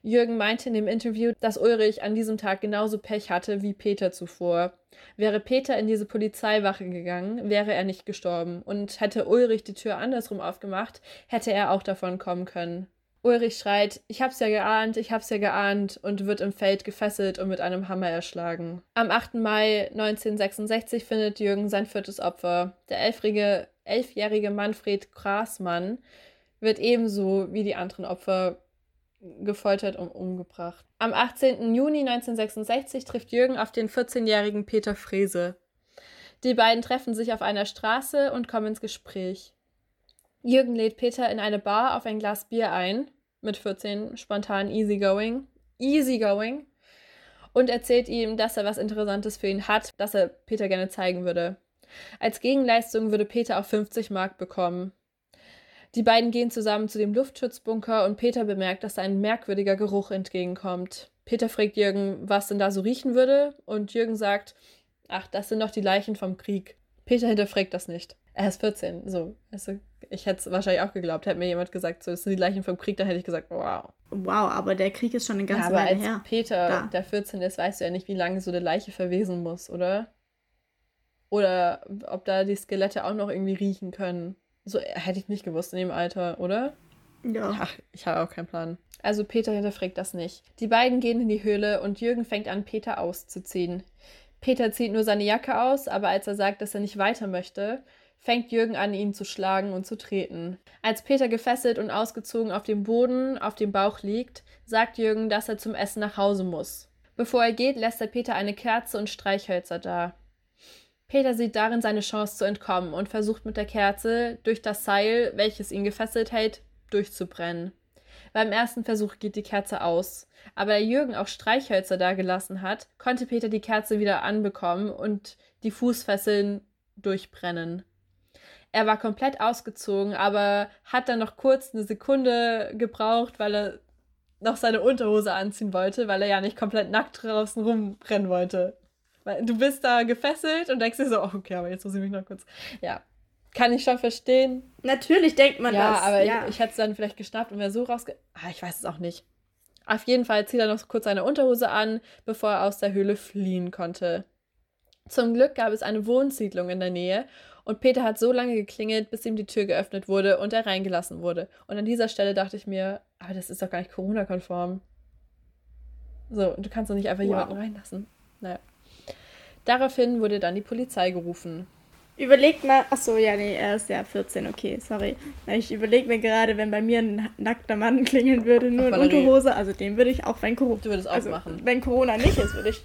Jürgen meinte in dem Interview, dass Ulrich an diesem Tag genauso Pech hatte wie Peter zuvor. Wäre Peter in diese Polizeiwache gegangen, wäre er nicht gestorben. Und hätte Ulrich die Tür andersrum aufgemacht, hätte er auch davon kommen können. Ulrich schreit, ich hab's ja geahnt, ich hab's ja geahnt und wird im Feld gefesselt und mit einem Hammer erschlagen. Am 8. Mai 1966 findet Jürgen sein viertes Opfer. Der elfjährige, elfjährige Manfred Grasmann wird ebenso wie die anderen Opfer gefoltert und umgebracht. Am 18. Juni 1966 trifft Jürgen auf den 14-jährigen Peter Frese. Die beiden treffen sich auf einer Straße und kommen ins Gespräch. Jürgen lädt Peter in eine Bar auf ein Glas Bier ein mit 14 spontan easygoing. Easygoing. Und erzählt ihm, dass er was Interessantes für ihn hat, das er Peter gerne zeigen würde. Als Gegenleistung würde Peter auch 50 Mark bekommen. Die beiden gehen zusammen zu dem Luftschutzbunker und Peter bemerkt, dass ein merkwürdiger Geruch entgegenkommt. Peter fragt Jürgen, was denn da so riechen würde, und Jürgen sagt, ach, das sind doch die Leichen vom Krieg. Peter hinterfragt das nicht. Er ist 14, so. Also, ich hätte es wahrscheinlich auch geglaubt. Hätte mir jemand gesagt, so, das sind die Leichen vom Krieg, dann hätte ich gesagt, wow. Wow, aber der Krieg ist schon eine ganze ja, aber Weile als her. Peter, da. der 14 ist, weißt du ja nicht, wie lange so eine Leiche verwesen muss, oder? Oder ob da die Skelette auch noch irgendwie riechen können. So hätte ich nicht gewusst in dem Alter, oder? Ja. Ach, ich habe auch keinen Plan. Also Peter hinterfragt das nicht. Die beiden gehen in die Höhle und Jürgen fängt an, Peter auszuziehen. Peter zieht nur seine Jacke aus, aber als er sagt, dass er nicht weiter möchte, fängt Jürgen an, ihn zu schlagen und zu treten. Als Peter gefesselt und ausgezogen auf dem Boden auf dem Bauch liegt, sagt Jürgen, dass er zum Essen nach Hause muss. Bevor er geht, lässt er Peter eine Kerze und Streichhölzer da. Peter sieht darin seine Chance zu entkommen und versucht mit der Kerze durch das Seil, welches ihn gefesselt hält, durchzubrennen. Beim ersten Versuch geht die Kerze aus. Aber da Jürgen auch Streichhölzer dagelassen hat, konnte Peter die Kerze wieder anbekommen und die Fußfesseln durchbrennen. Er war komplett ausgezogen, aber hat dann noch kurz eine Sekunde gebraucht, weil er noch seine Unterhose anziehen wollte, weil er ja nicht komplett nackt draußen rumrennen wollte. Weil du bist da gefesselt und denkst dir so, okay, aber jetzt muss ich mich noch kurz. Ja. Kann ich schon verstehen. Natürlich denkt man ja, das. Aber ja, aber ich, ich hätte es dann vielleicht geschnappt und wäre so rausge. Ah, ich weiß es auch nicht. Auf jeden Fall zieht er noch kurz seine Unterhose an, bevor er aus der Höhle fliehen konnte. Zum Glück gab es eine Wohnsiedlung in der Nähe und Peter hat so lange geklingelt, bis ihm die Tür geöffnet wurde und er reingelassen wurde. Und an dieser Stelle dachte ich mir, aber das ist doch gar nicht Corona-konform. So, du kannst doch nicht einfach wow. jemanden reinlassen. Naja. Daraufhin wurde dann die Polizei gerufen. Überlegt mal, achso, ja, nee, er ist ja 14, okay, sorry. Ich überlege mir gerade, wenn bei mir ein nackter Mann klingeln würde, nur in Unterhose, also den würde ich auch, wenn Corona. Du würdest auch also, machen. Wenn Corona nicht ist, würde ich.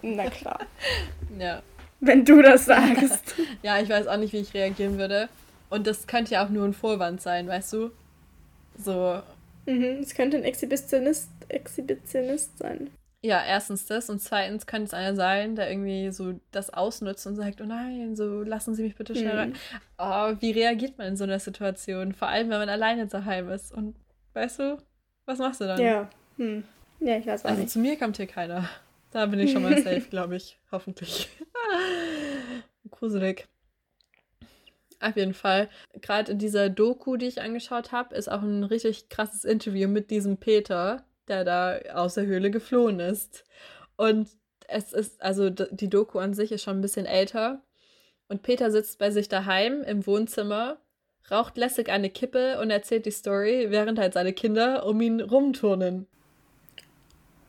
Na klar. ja wenn du das sagst. ja, ich weiß auch nicht, wie ich reagieren würde. Und das könnte ja auch nur ein Vorwand sein, weißt du? So. Mhm, es könnte ein Exhibitionist, Exhibitionist sein. Ja, erstens das und zweitens könnte es einer sein, der irgendwie so das ausnutzt und sagt, oh nein, so lassen Sie mich bitte schnell rein. Mhm. Oh, wie reagiert man in so einer Situation? Vor allem, wenn man alleine daheim ist. Und weißt du, was machst du dann? Ja. Hm. Ja, ich weiß auch also nicht. zu mir kommt hier keiner. Da bin ich schon mal safe, glaube ich. Hoffentlich. Gruselig. Auf jeden Fall. Gerade in dieser Doku, die ich angeschaut habe, ist auch ein richtig krasses Interview mit diesem Peter, der da aus der Höhle geflohen ist. Und es ist, also die Doku an sich ist schon ein bisschen älter. Und Peter sitzt bei sich daheim im Wohnzimmer, raucht lässig eine Kippe und erzählt die Story, während halt seine Kinder um ihn rumturnen.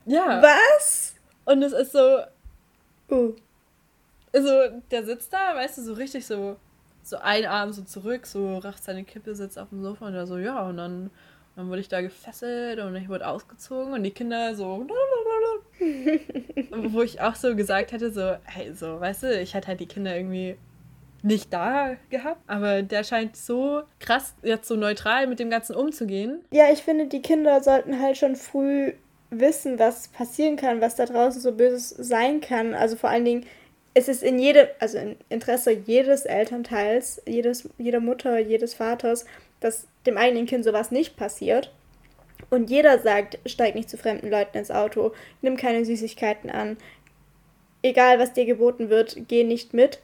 Ja. Was? Und es ist so. Uh. Also, der sitzt da, weißt du, so richtig so, so ein Arm so zurück, so racht seine Kippe, sitzt auf dem Sofa und er so, ja, und dann, dann wurde ich da gefesselt und ich wurde ausgezogen und die Kinder so. wo ich auch so gesagt hätte, so, hey, so, weißt du, ich hätte halt die Kinder irgendwie nicht da gehabt, aber der scheint so krass jetzt so neutral mit dem Ganzen umzugehen. Ja, ich finde, die Kinder sollten halt schon früh wissen, was passieren kann, was da draußen so Böses sein kann. Also vor allen Dingen ist es in jedem, also im Interesse jedes Elternteils, jedes, jeder Mutter, jedes Vaters, dass dem eigenen Kind sowas nicht passiert. Und jeder sagt, steig nicht zu fremden Leuten ins Auto, nimm keine Süßigkeiten an, egal was dir geboten wird, geh nicht mit.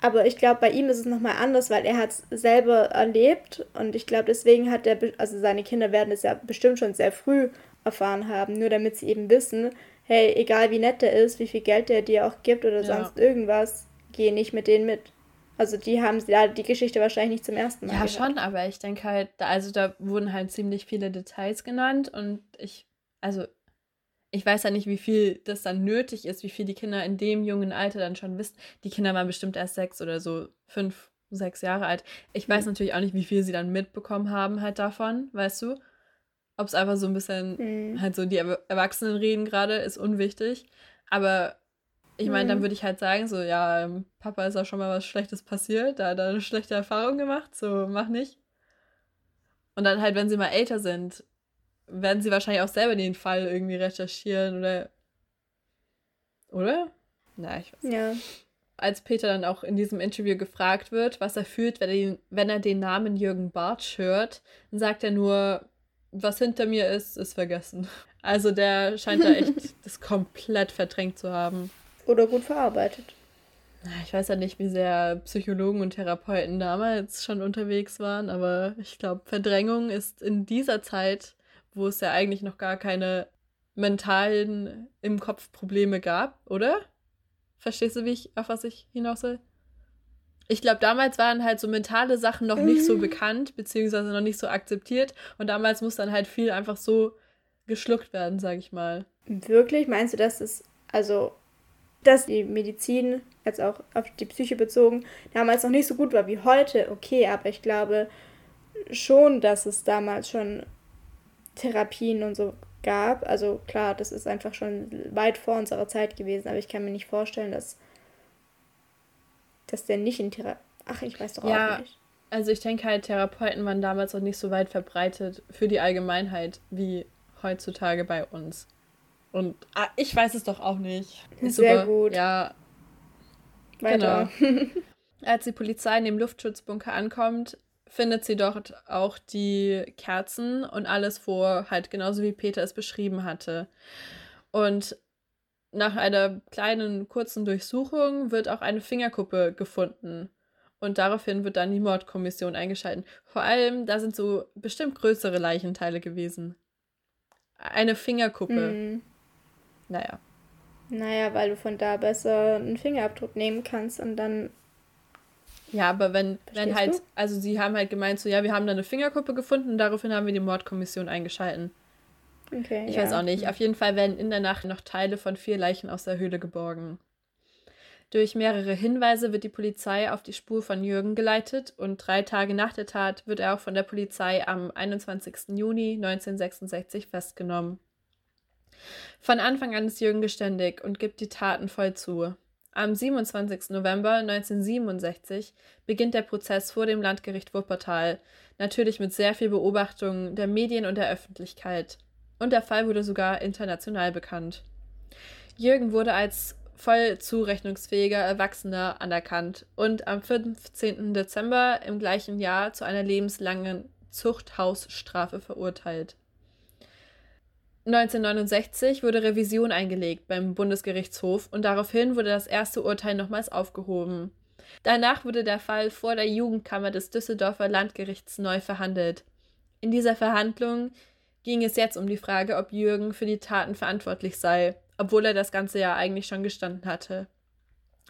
Aber ich glaube, bei ihm ist es nochmal anders, weil er hat es selber erlebt und ich glaube, deswegen hat er, also seine Kinder werden es ja bestimmt schon sehr früh erfahren haben, nur damit sie eben wissen, hey, egal wie nett der ist, wie viel Geld der dir auch gibt oder ja. sonst irgendwas, geh nicht mit denen mit. Also die haben ja die Geschichte wahrscheinlich nicht zum ersten Mal. Ja, gehört. schon, aber ich denke halt, also da wurden halt ziemlich viele Details genannt und ich, also ich weiß ja nicht, wie viel das dann nötig ist, wie viel die Kinder in dem jungen Alter dann schon wissen. Die Kinder waren bestimmt erst sechs oder so fünf, sechs Jahre alt. Ich weiß mhm. natürlich auch nicht, wie viel sie dann mitbekommen haben halt davon, weißt du? Ob es einfach so ein bisschen mhm. halt so die Erwachsenen reden gerade, ist unwichtig. Aber ich meine, mhm. dann würde ich halt sagen, so, ja, ähm, Papa ist auch schon mal was Schlechtes passiert, da hat er eine schlechte Erfahrung gemacht, so mach nicht. Und dann halt, wenn sie mal älter sind, werden sie wahrscheinlich auch selber den Fall irgendwie recherchieren oder. Oder? Na, ich weiß nicht. Ja. Als Peter dann auch in diesem Interview gefragt wird, was er fühlt, wenn er den, wenn er den Namen Jürgen Bartsch hört, dann sagt er nur, was hinter mir ist, ist vergessen. Also der scheint da echt das komplett verdrängt zu haben. Oder gut verarbeitet. Ich weiß ja nicht, wie sehr Psychologen und Therapeuten damals schon unterwegs waren, aber ich glaube, Verdrängung ist in dieser Zeit wo es ja eigentlich noch gar keine mentalen im Kopf Probleme gab, oder? Verstehst du, wie ich, auf was ich hinaus will? Ich glaube, damals waren halt so mentale Sachen noch nicht so mhm. bekannt, beziehungsweise noch nicht so akzeptiert. Und damals muss dann halt viel einfach so geschluckt werden, sag ich mal. Wirklich? Meinst du, dass es, also, dass die Medizin, jetzt auch auf die Psyche bezogen, damals noch nicht so gut war wie heute? Okay, aber ich glaube schon, dass es damals schon Therapien und so gab. Also klar, das ist einfach schon weit vor unserer Zeit gewesen, aber ich kann mir nicht vorstellen, dass, dass der nicht in Therapie. Ach, ich weiß doch ja, auch nicht. Also ich denke halt, Therapeuten waren damals noch nicht so weit verbreitet für die Allgemeinheit wie heutzutage bei uns. Und ah, ich weiß es doch auch nicht. Sehr Super. gut. Ja. Weiter. Genau. Als die Polizei in dem Luftschutzbunker ankommt, findet sie dort auch die Kerzen und alles vor, halt genauso wie Peter es beschrieben hatte. Und nach einer kleinen kurzen Durchsuchung wird auch eine Fingerkuppe gefunden. Und daraufhin wird dann die Mordkommission eingeschaltet. Vor allem, da sind so bestimmt größere Leichenteile gewesen. Eine Fingerkuppe. Mhm. Naja. Naja, weil du von da besser einen Fingerabdruck nehmen kannst und dann ja, aber wenn, wenn halt, du? also sie haben halt gemeint, so ja, wir haben da eine Fingerkuppe gefunden und daraufhin haben wir die Mordkommission eingeschalten. Okay. Ich ja. weiß auch nicht. Auf jeden Fall werden in der Nacht noch Teile von vier Leichen aus der Höhle geborgen. Durch mehrere Hinweise wird die Polizei auf die Spur von Jürgen geleitet und drei Tage nach der Tat wird er auch von der Polizei am 21. Juni 1966 festgenommen. Von Anfang an ist Jürgen geständig und gibt die Taten voll zu. Am 27. November 1967 beginnt der Prozess vor dem Landgericht Wuppertal, natürlich mit sehr viel Beobachtung der Medien und der Öffentlichkeit. Und der Fall wurde sogar international bekannt. Jürgen wurde als voll zurechnungsfähiger Erwachsener anerkannt und am 15. Dezember im gleichen Jahr zu einer lebenslangen Zuchthausstrafe verurteilt. 1969 wurde Revision eingelegt beim Bundesgerichtshof und daraufhin wurde das erste Urteil nochmals aufgehoben. Danach wurde der Fall vor der Jugendkammer des Düsseldorfer Landgerichts neu verhandelt. In dieser Verhandlung ging es jetzt um die Frage, ob Jürgen für die Taten verantwortlich sei, obwohl er das ganze Jahr eigentlich schon gestanden hatte.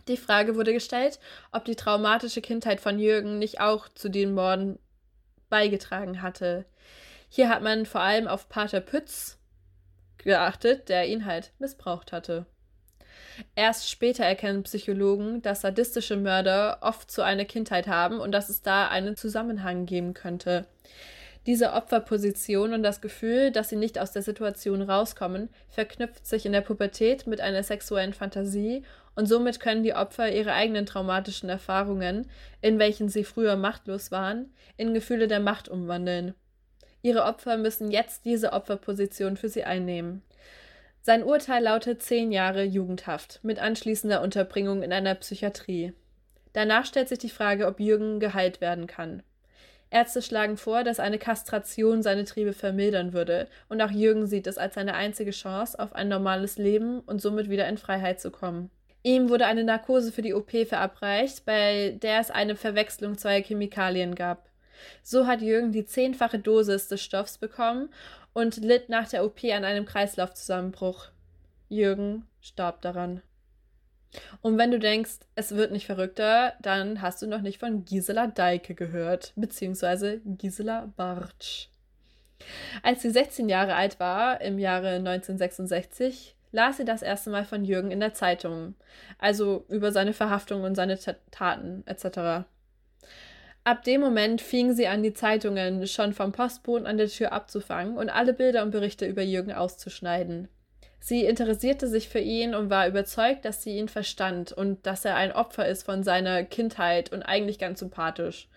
Die Frage wurde gestellt, ob die traumatische Kindheit von Jürgen nicht auch zu den Morden beigetragen hatte. Hier hat man vor allem auf Pater Pütz, geachtet, der ihn halt missbraucht hatte. Erst später erkennen Psychologen, dass sadistische Mörder oft so eine Kindheit haben und dass es da einen Zusammenhang geben könnte. Diese Opferposition und das Gefühl, dass sie nicht aus der Situation rauskommen, verknüpft sich in der Pubertät mit einer sexuellen Fantasie und somit können die Opfer ihre eigenen traumatischen Erfahrungen, in welchen sie früher machtlos waren, in Gefühle der Macht umwandeln. Ihre Opfer müssen jetzt diese Opferposition für sie einnehmen. Sein Urteil lautet zehn Jahre Jugendhaft mit anschließender Unterbringung in einer Psychiatrie. Danach stellt sich die Frage, ob Jürgen geheilt werden kann. Ärzte schlagen vor, dass eine Kastration seine Triebe vermildern würde, und auch Jürgen sieht es als seine einzige Chance auf ein normales Leben und somit wieder in Freiheit zu kommen. Ihm wurde eine Narkose für die OP verabreicht, bei der es eine Verwechslung zweier Chemikalien gab. So hat Jürgen die zehnfache Dosis des Stoffs bekommen und litt nach der OP an einem Kreislaufzusammenbruch. Jürgen starb daran. Und wenn du denkst, es wird nicht verrückter, dann hast du noch nicht von Gisela Deike gehört, beziehungsweise Gisela Bartsch. Als sie 16 Jahre alt war, im Jahre 1966, las sie das erste Mal von Jürgen in der Zeitung, also über seine Verhaftung und seine Taten etc. Ab dem Moment fing sie an, die Zeitungen schon vom Postboten an der Tür abzufangen und alle Bilder und Berichte über Jürgen auszuschneiden. Sie interessierte sich für ihn und war überzeugt, dass sie ihn verstand und dass er ein Opfer ist von seiner Kindheit und eigentlich ganz sympathisch.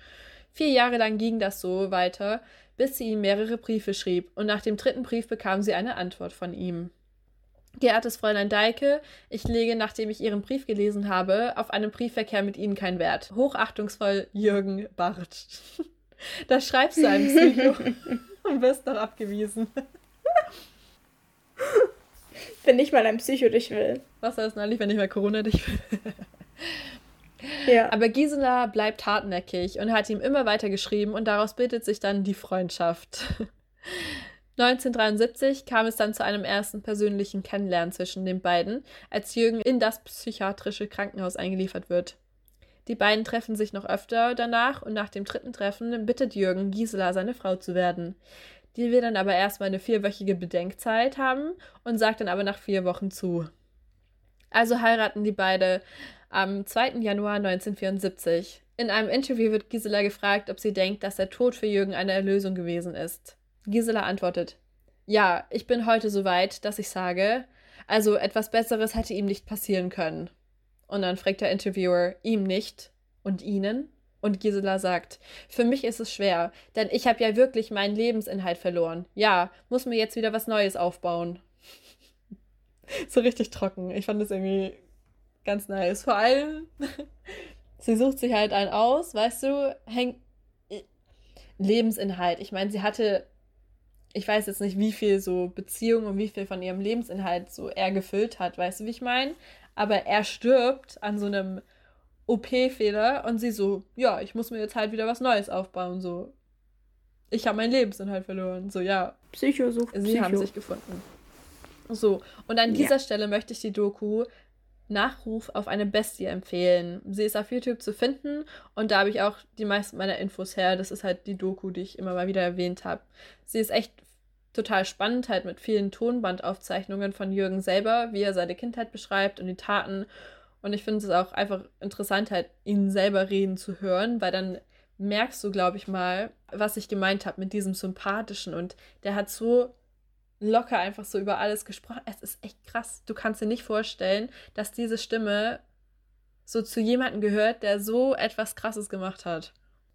Vier Jahre lang ging das so weiter, bis sie ihm mehrere Briefe schrieb, und nach dem dritten Brief bekam sie eine Antwort von ihm. Geehrtes Fräulein Deike, ich lege, nachdem ich Ihren Brief gelesen habe, auf einen Briefverkehr mit Ihnen keinen Wert. Hochachtungsvoll Jürgen Barth. da schreibst du einem Psycho und wirst noch abgewiesen. Wenn nicht mal ein Psycho dich will. Was heißt neulich, wenn nicht mal Corona dich will? ja. Aber Gisela bleibt hartnäckig und hat ihm immer weiter geschrieben und daraus bildet sich dann die Freundschaft. 1973 kam es dann zu einem ersten persönlichen Kennenlernen zwischen den beiden, als Jürgen in das psychiatrische Krankenhaus eingeliefert wird. Die beiden treffen sich noch öfter danach und nach dem dritten Treffen bittet Jürgen, Gisela seine Frau zu werden. Die will dann aber erstmal eine vierwöchige Bedenkzeit haben und sagt dann aber nach vier Wochen zu. Also heiraten die beide am 2. Januar 1974. In einem Interview wird Gisela gefragt, ob sie denkt, dass der Tod für Jürgen eine Erlösung gewesen ist. Gisela antwortet, ja, ich bin heute so weit, dass ich sage, also etwas Besseres hätte ihm nicht passieren können. Und dann fragt der Interviewer, ihm nicht und ihnen? Und Gisela sagt, für mich ist es schwer, denn ich habe ja wirklich meinen Lebensinhalt verloren. Ja, muss mir jetzt wieder was Neues aufbauen. so richtig trocken. Ich fand das irgendwie ganz nice. Vor allem, sie sucht sich halt einen aus, weißt du, hängt Lebensinhalt. Ich meine, sie hatte ich weiß jetzt nicht, wie viel so Beziehung und wie viel von ihrem Lebensinhalt so er gefüllt hat, weißt du, wie ich meine? Aber er stirbt an so einem OP-Fehler und sie so, ja, ich muss mir jetzt halt wieder was Neues aufbauen, so. Ich habe meinen Lebensinhalt verloren, so, ja. Psycho sucht Sie Psycho. haben sich gefunden. So, und an dieser ja. Stelle möchte ich die Doku Nachruf auf eine Bestie empfehlen. Sie ist auf YouTube zu finden und da habe ich auch die meisten meiner Infos her. Das ist halt die Doku, die ich immer mal wieder erwähnt habe. Sie ist echt total spannend, halt mit vielen Tonbandaufzeichnungen von Jürgen selber, wie er seine Kindheit beschreibt und die Taten. Und ich finde es auch einfach interessant, halt ihn selber reden zu hören, weil dann merkst du, glaube ich mal, was ich gemeint habe mit diesem Sympathischen. Und der hat so locker einfach so über alles gesprochen. Es ist echt krass. Du kannst dir nicht vorstellen, dass diese Stimme so zu jemandem gehört, der so etwas Krasses gemacht hat.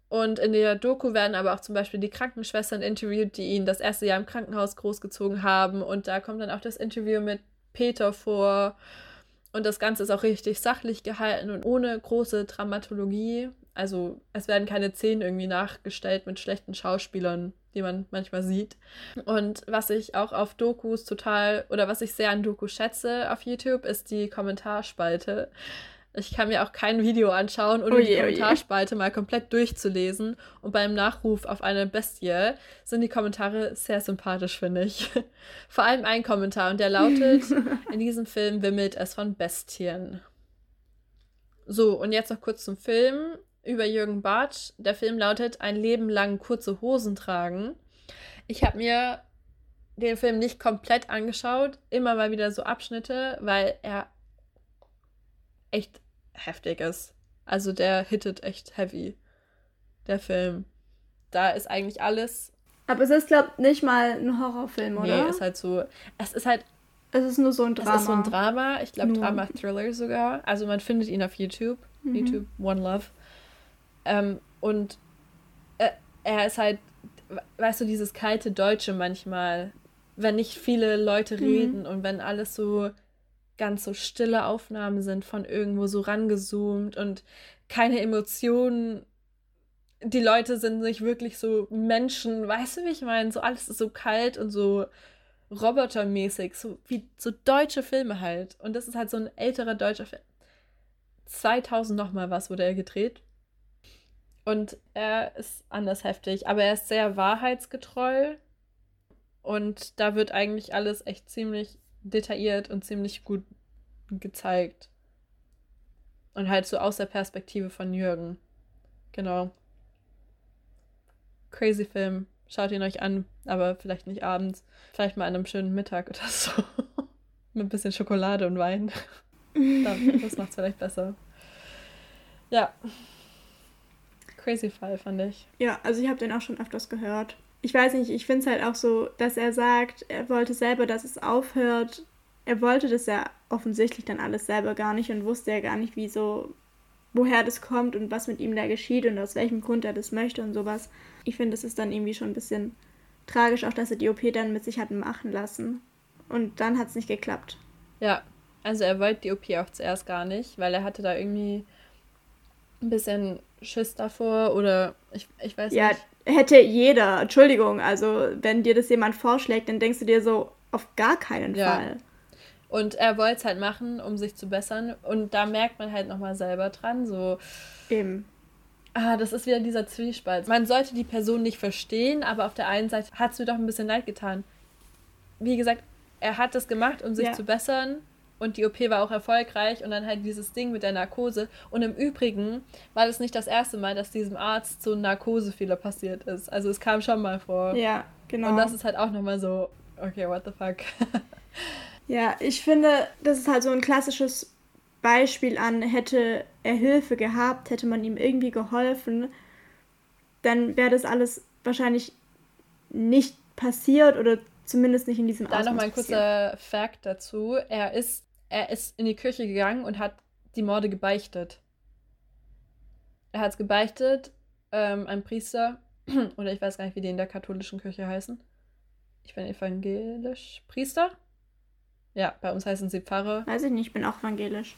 Und in der Doku werden aber auch zum Beispiel die Krankenschwestern interviewt, die ihn das erste Jahr im Krankenhaus großgezogen haben. Und da kommt dann auch das Interview mit Peter vor. Und das Ganze ist auch richtig sachlich gehalten und ohne große Dramatologie. Also es werden keine Szenen irgendwie nachgestellt mit schlechten Schauspielern die man manchmal sieht. Und was ich auch auf Dokus total oder was ich sehr an Dokus schätze auf YouTube, ist die Kommentarspalte. Ich kann mir auch kein Video anschauen, ohne oh die Kommentarspalte mal komplett durchzulesen. Und beim Nachruf auf eine Bestie sind die Kommentare sehr sympathisch, finde ich. Vor allem ein Kommentar und der lautet: In diesem Film wimmelt es von Bestien. So, und jetzt noch kurz zum Film über Jürgen Bartsch. Der Film lautet Ein Leben lang kurze Hosen tragen. Ich habe mir den Film nicht komplett angeschaut, immer mal wieder so Abschnitte, weil er echt heftig ist. Also der hittet echt heavy, der Film. Da ist eigentlich alles. Aber es ist, glaube ich, nicht mal ein Horrorfilm, oder? Nee, ist halt so. Es ist halt. Es ist nur so ein Drama. Es ist so ein Drama. Ich glaube, Drama-Thriller sogar. Also man findet ihn auf YouTube. Mhm. YouTube One Love. Ähm, und äh, er ist halt, weißt du, dieses kalte Deutsche manchmal, wenn nicht viele Leute mhm. reden und wenn alles so ganz so stille Aufnahmen sind von irgendwo so rangezoomt und keine Emotionen die Leute sind nicht wirklich so Menschen, weißt du, wie ich meine? So alles ist so kalt und so robotermäßig, so wie so deutsche Filme halt. Und das ist halt so ein älterer deutscher Film. 2000 nochmal was wurde er gedreht. Und er ist anders heftig, aber er ist sehr wahrheitsgetreu. Und da wird eigentlich alles echt ziemlich detailliert und ziemlich gut gezeigt. Und halt so aus der Perspektive von Jürgen. Genau. Crazy Film. Schaut ihn euch an, aber vielleicht nicht abends. Vielleicht mal an einem schönen Mittag oder so. Mit ein bisschen Schokolade und Wein. das macht es vielleicht besser. Ja. Crazy Fall, fand ich. Ja, also ich habe den auch schon öfters gehört. Ich weiß nicht, ich finde es halt auch so, dass er sagt, er wollte selber, dass es aufhört. Er wollte das ja offensichtlich dann alles selber gar nicht und wusste ja gar nicht, wie so, woher das kommt und was mit ihm da geschieht und aus welchem Grund er das möchte und sowas. Ich finde, es ist dann irgendwie schon ein bisschen tragisch, auch dass er die OP dann mit sich hat machen lassen. Und dann hat es nicht geklappt. Ja, also er wollte die OP auch zuerst gar nicht, weil er hatte da irgendwie ein bisschen Schiss davor oder ich, ich weiß ja, nicht. Ja, hätte jeder. Entschuldigung, also wenn dir das jemand vorschlägt, dann denkst du dir so, auf gar keinen ja. Fall. Und er wollte es halt machen, um sich zu bessern. Und da merkt man halt nochmal selber dran, so. Eben. Ah, das ist wieder dieser Zwiespalt. Man sollte die Person nicht verstehen, aber auf der einen Seite hat es mir doch ein bisschen leid getan. Wie gesagt, er hat das gemacht, um sich ja. zu bessern und die OP war auch erfolgreich und dann halt dieses Ding mit der Narkose. Und im Übrigen war das nicht das erste Mal, dass diesem Arzt so ein Narkosefehler passiert ist. Also es kam schon mal vor. Ja, genau. Und das ist halt auch nochmal so, okay, what the fuck. ja, ich finde, das ist halt so ein klassisches Beispiel an, hätte er Hilfe gehabt, hätte man ihm irgendwie geholfen, dann wäre das alles wahrscheinlich nicht passiert oder zumindest nicht in diesem Ausmaß Da nochmal ein kurzer Fact dazu. Er ist er ist in die Kirche gegangen und hat die Morde gebeichtet. Er hat es gebeichtet, ähm, ein Priester, oder ich weiß gar nicht, wie die in der katholischen Kirche heißen. Ich bin evangelisch. Priester? Ja, bei uns heißen sie Pfarrer. Weiß ich nicht, ich bin auch evangelisch.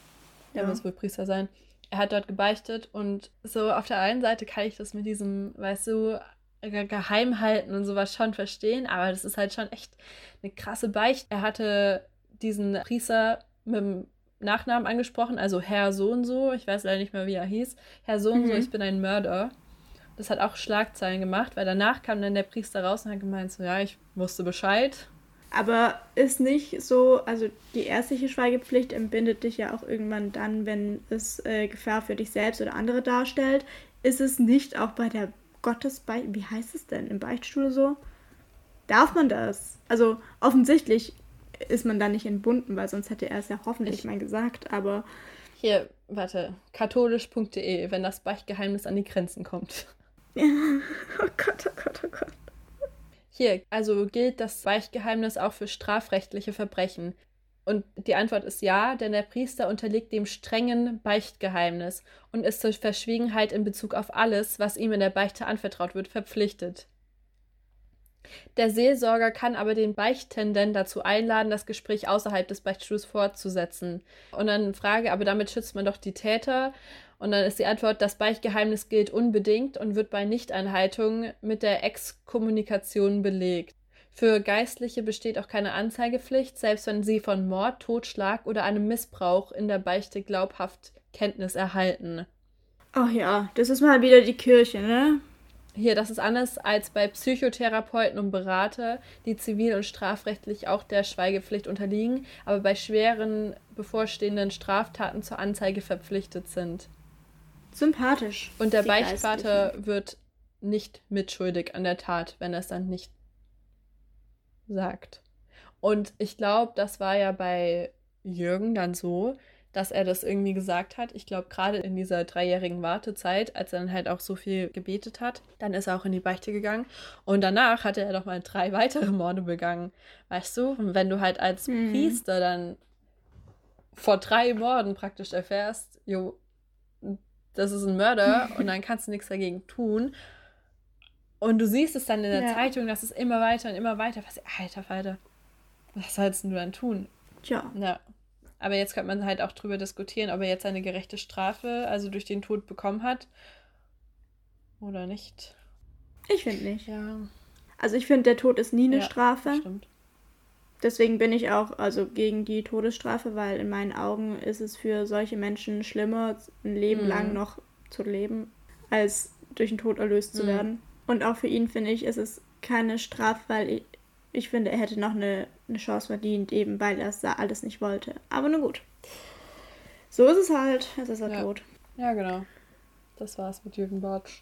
Der ja. muss wohl Priester sein. Er hat dort gebeichtet und so auf der einen Seite kann ich das mit diesem, weißt du, geheim halten und sowas schon verstehen, aber das ist halt schon echt eine krasse Beichte. Er hatte diesen Priester mit dem Nachnamen angesprochen, also Herr so und so, ich weiß leider nicht mehr, wie er hieß, Herr so und so, mhm. ich bin ein Mörder. Das hat auch Schlagzeilen gemacht, weil danach kam dann der Priester raus und hat gemeint, so ja, ich wusste Bescheid. Aber ist nicht so, also die ärztliche Schweigepflicht entbindet dich ja auch irgendwann dann, wenn es äh, Gefahr für dich selbst oder andere darstellt. Ist es nicht auch bei der Gottesbeichte, wie heißt es denn, im Beichtstuhl so? Darf man das? Also offensichtlich ist man da nicht entbunden, weil sonst hätte er es ja hoffentlich ich, mal gesagt, aber. Hier, warte, katholisch.de, wenn das Beichtgeheimnis an die Grenzen kommt. Ja. Oh Gott, oh Gott, oh Gott. Hier, also gilt das Beichtgeheimnis auch für strafrechtliche Verbrechen. Und die Antwort ist ja, denn der Priester unterliegt dem strengen Beichtgeheimnis und ist zur Verschwiegenheit in Bezug auf alles, was ihm in der Beichte anvertraut wird, verpflichtet. Der Seelsorger kann aber den Beichtenden dazu einladen, das Gespräch außerhalb des Beichtstuhls fortzusetzen. Und dann Frage, aber damit schützt man doch die Täter. Und dann ist die Antwort, das Beichtgeheimnis gilt unbedingt und wird bei Nichteinhaltung mit der Exkommunikation belegt. Für Geistliche besteht auch keine Anzeigepflicht, selbst wenn sie von Mord, Totschlag oder einem Missbrauch in der Beichte glaubhaft Kenntnis erhalten. Ach ja, das ist mal wieder die Kirche, ne? Hier, das ist anders als bei Psychotherapeuten und Berater, die zivil- und strafrechtlich auch der Schweigepflicht unterliegen, aber bei schweren bevorstehenden Straftaten zur Anzeige verpflichtet sind. Sympathisch. Und der Beichtvater wird nicht mitschuldig an der Tat, wenn er es dann nicht sagt. Und ich glaube, das war ja bei Jürgen dann so, dass er das irgendwie gesagt hat. Ich glaube, gerade in dieser dreijährigen Wartezeit, als er dann halt auch so viel gebetet hat, dann ist er auch in die Beichte gegangen. Und danach hatte er doch mal drei weitere Morde begangen. Weißt du? Und wenn du halt als mhm. Priester dann vor drei Morden praktisch erfährst, jo, das ist ein Mörder und dann kannst du nichts dagegen tun. Und du siehst es dann in der ja. Zeitung, dass es immer weiter und immer weiter. Was, alter Falter, was sollst du dann tun? Tja. Ja. Aber jetzt könnte man halt auch drüber diskutieren, ob er jetzt eine gerechte Strafe, also durch den Tod bekommen hat. Oder nicht? Ich finde nicht. Ja. Also ich finde, der Tod ist nie eine Ja, Strafe. Stimmt. Deswegen bin ich auch also gegen die Todesstrafe, weil in meinen Augen ist es für solche Menschen schlimmer, ein Leben Mhm. lang noch zu leben, als durch den Tod erlöst zu Mhm. werden. Und auch für ihn finde ich, ist es keine Strafe, weil ich, ich finde, er hätte noch eine, eine Chance verdient, eben weil er es da alles nicht wollte. Aber nun gut. So ist es halt. Jetzt ist er Ja. tot. Ja, genau. Das war's mit Jürgen Bartsch.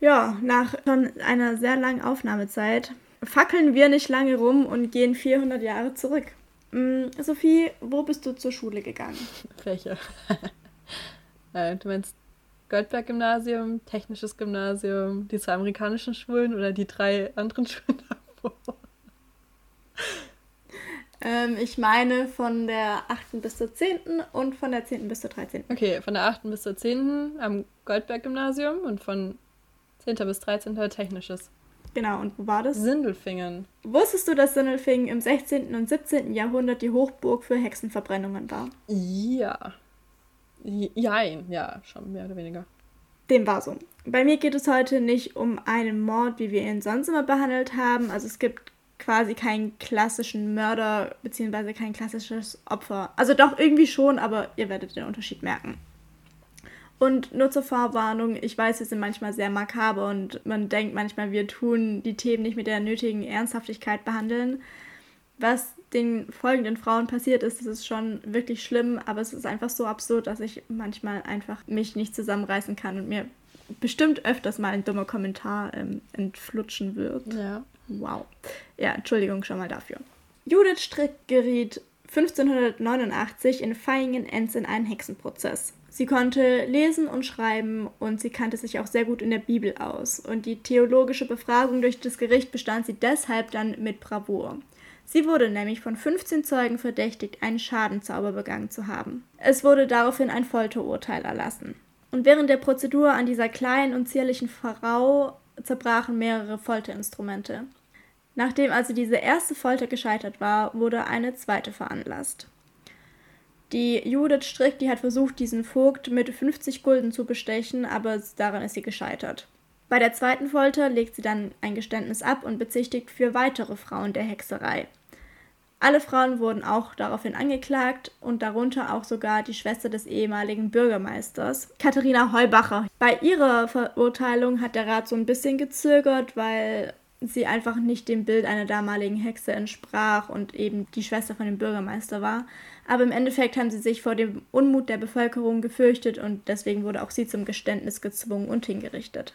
Ja, nach schon einer sehr langen Aufnahmezeit fackeln wir nicht lange rum und gehen 400 Jahre zurück. Mm, Sophie, wo bist du zur Schule gegangen? Welche? äh, du meinst Goldberg-Gymnasium, Technisches Gymnasium, die zwei amerikanischen Schulen oder die drei anderen Schulen davor? Ähm, ich meine von der 8. bis zur 10. und von der 10. bis zur 13. Okay, von der 8. bis zur 10. am Goldberg-Gymnasium und von 10. bis 13. Technisches. Genau, und wo war das? Sindelfingen. Wusstest du, dass Sindelfingen im 16. und 17. Jahrhundert die Hochburg für Hexenverbrennungen war? Ja. Jein, ja, schon mehr oder weniger. Dem war so. Bei mir geht es heute nicht um einen Mord, wie wir ihn sonst immer behandelt haben. Also es gibt quasi keinen klassischen Mörder beziehungsweise kein klassisches Opfer. Also doch irgendwie schon, aber ihr werdet den Unterschied merken. Und nur zur Vorwarnung, ich weiß, wir sind manchmal sehr makaber und man denkt manchmal, wir tun die Themen nicht mit der nötigen Ernsthaftigkeit behandeln. Was den folgenden Frauen passiert ist, das ist schon wirklich schlimm, aber es ist einfach so absurd, dass ich manchmal einfach mich nicht zusammenreißen kann und mir bestimmt öfters mal ein dummer Kommentar ähm, entflutschen wird. Ja. Wow. Ja, Entschuldigung schon mal dafür. Judith Strick geriet 1589 in Vaihingen-Enz in einen Hexenprozess. Sie konnte lesen und schreiben und sie kannte sich auch sehr gut in der Bibel aus. Und die theologische Befragung durch das Gericht bestand sie deshalb dann mit Bravour. Sie wurde nämlich von 15 Zeugen verdächtigt, einen Schadenzauber begangen zu haben. Es wurde daraufhin ein Folterurteil erlassen. Und während der Prozedur an dieser kleinen und zierlichen Frau zerbrachen mehrere Folterinstrumente. Nachdem also diese erste Folter gescheitert war, wurde eine zweite veranlasst. Die Judith Strick, die hat versucht, diesen Vogt mit 50 Gulden zu bestechen, aber daran ist sie gescheitert. Bei der zweiten Folter legt sie dann ein Geständnis ab und bezichtigt für weitere Frauen der Hexerei. Alle Frauen wurden auch daraufhin angeklagt und darunter auch sogar die Schwester des ehemaligen Bürgermeisters, Katharina Heubacher. Bei ihrer Verurteilung hat der Rat so ein bisschen gezögert, weil sie einfach nicht dem Bild einer damaligen Hexe entsprach und eben die Schwester von dem Bürgermeister war. Aber im Endeffekt haben sie sich vor dem Unmut der Bevölkerung gefürchtet und deswegen wurde auch sie zum Geständnis gezwungen und hingerichtet.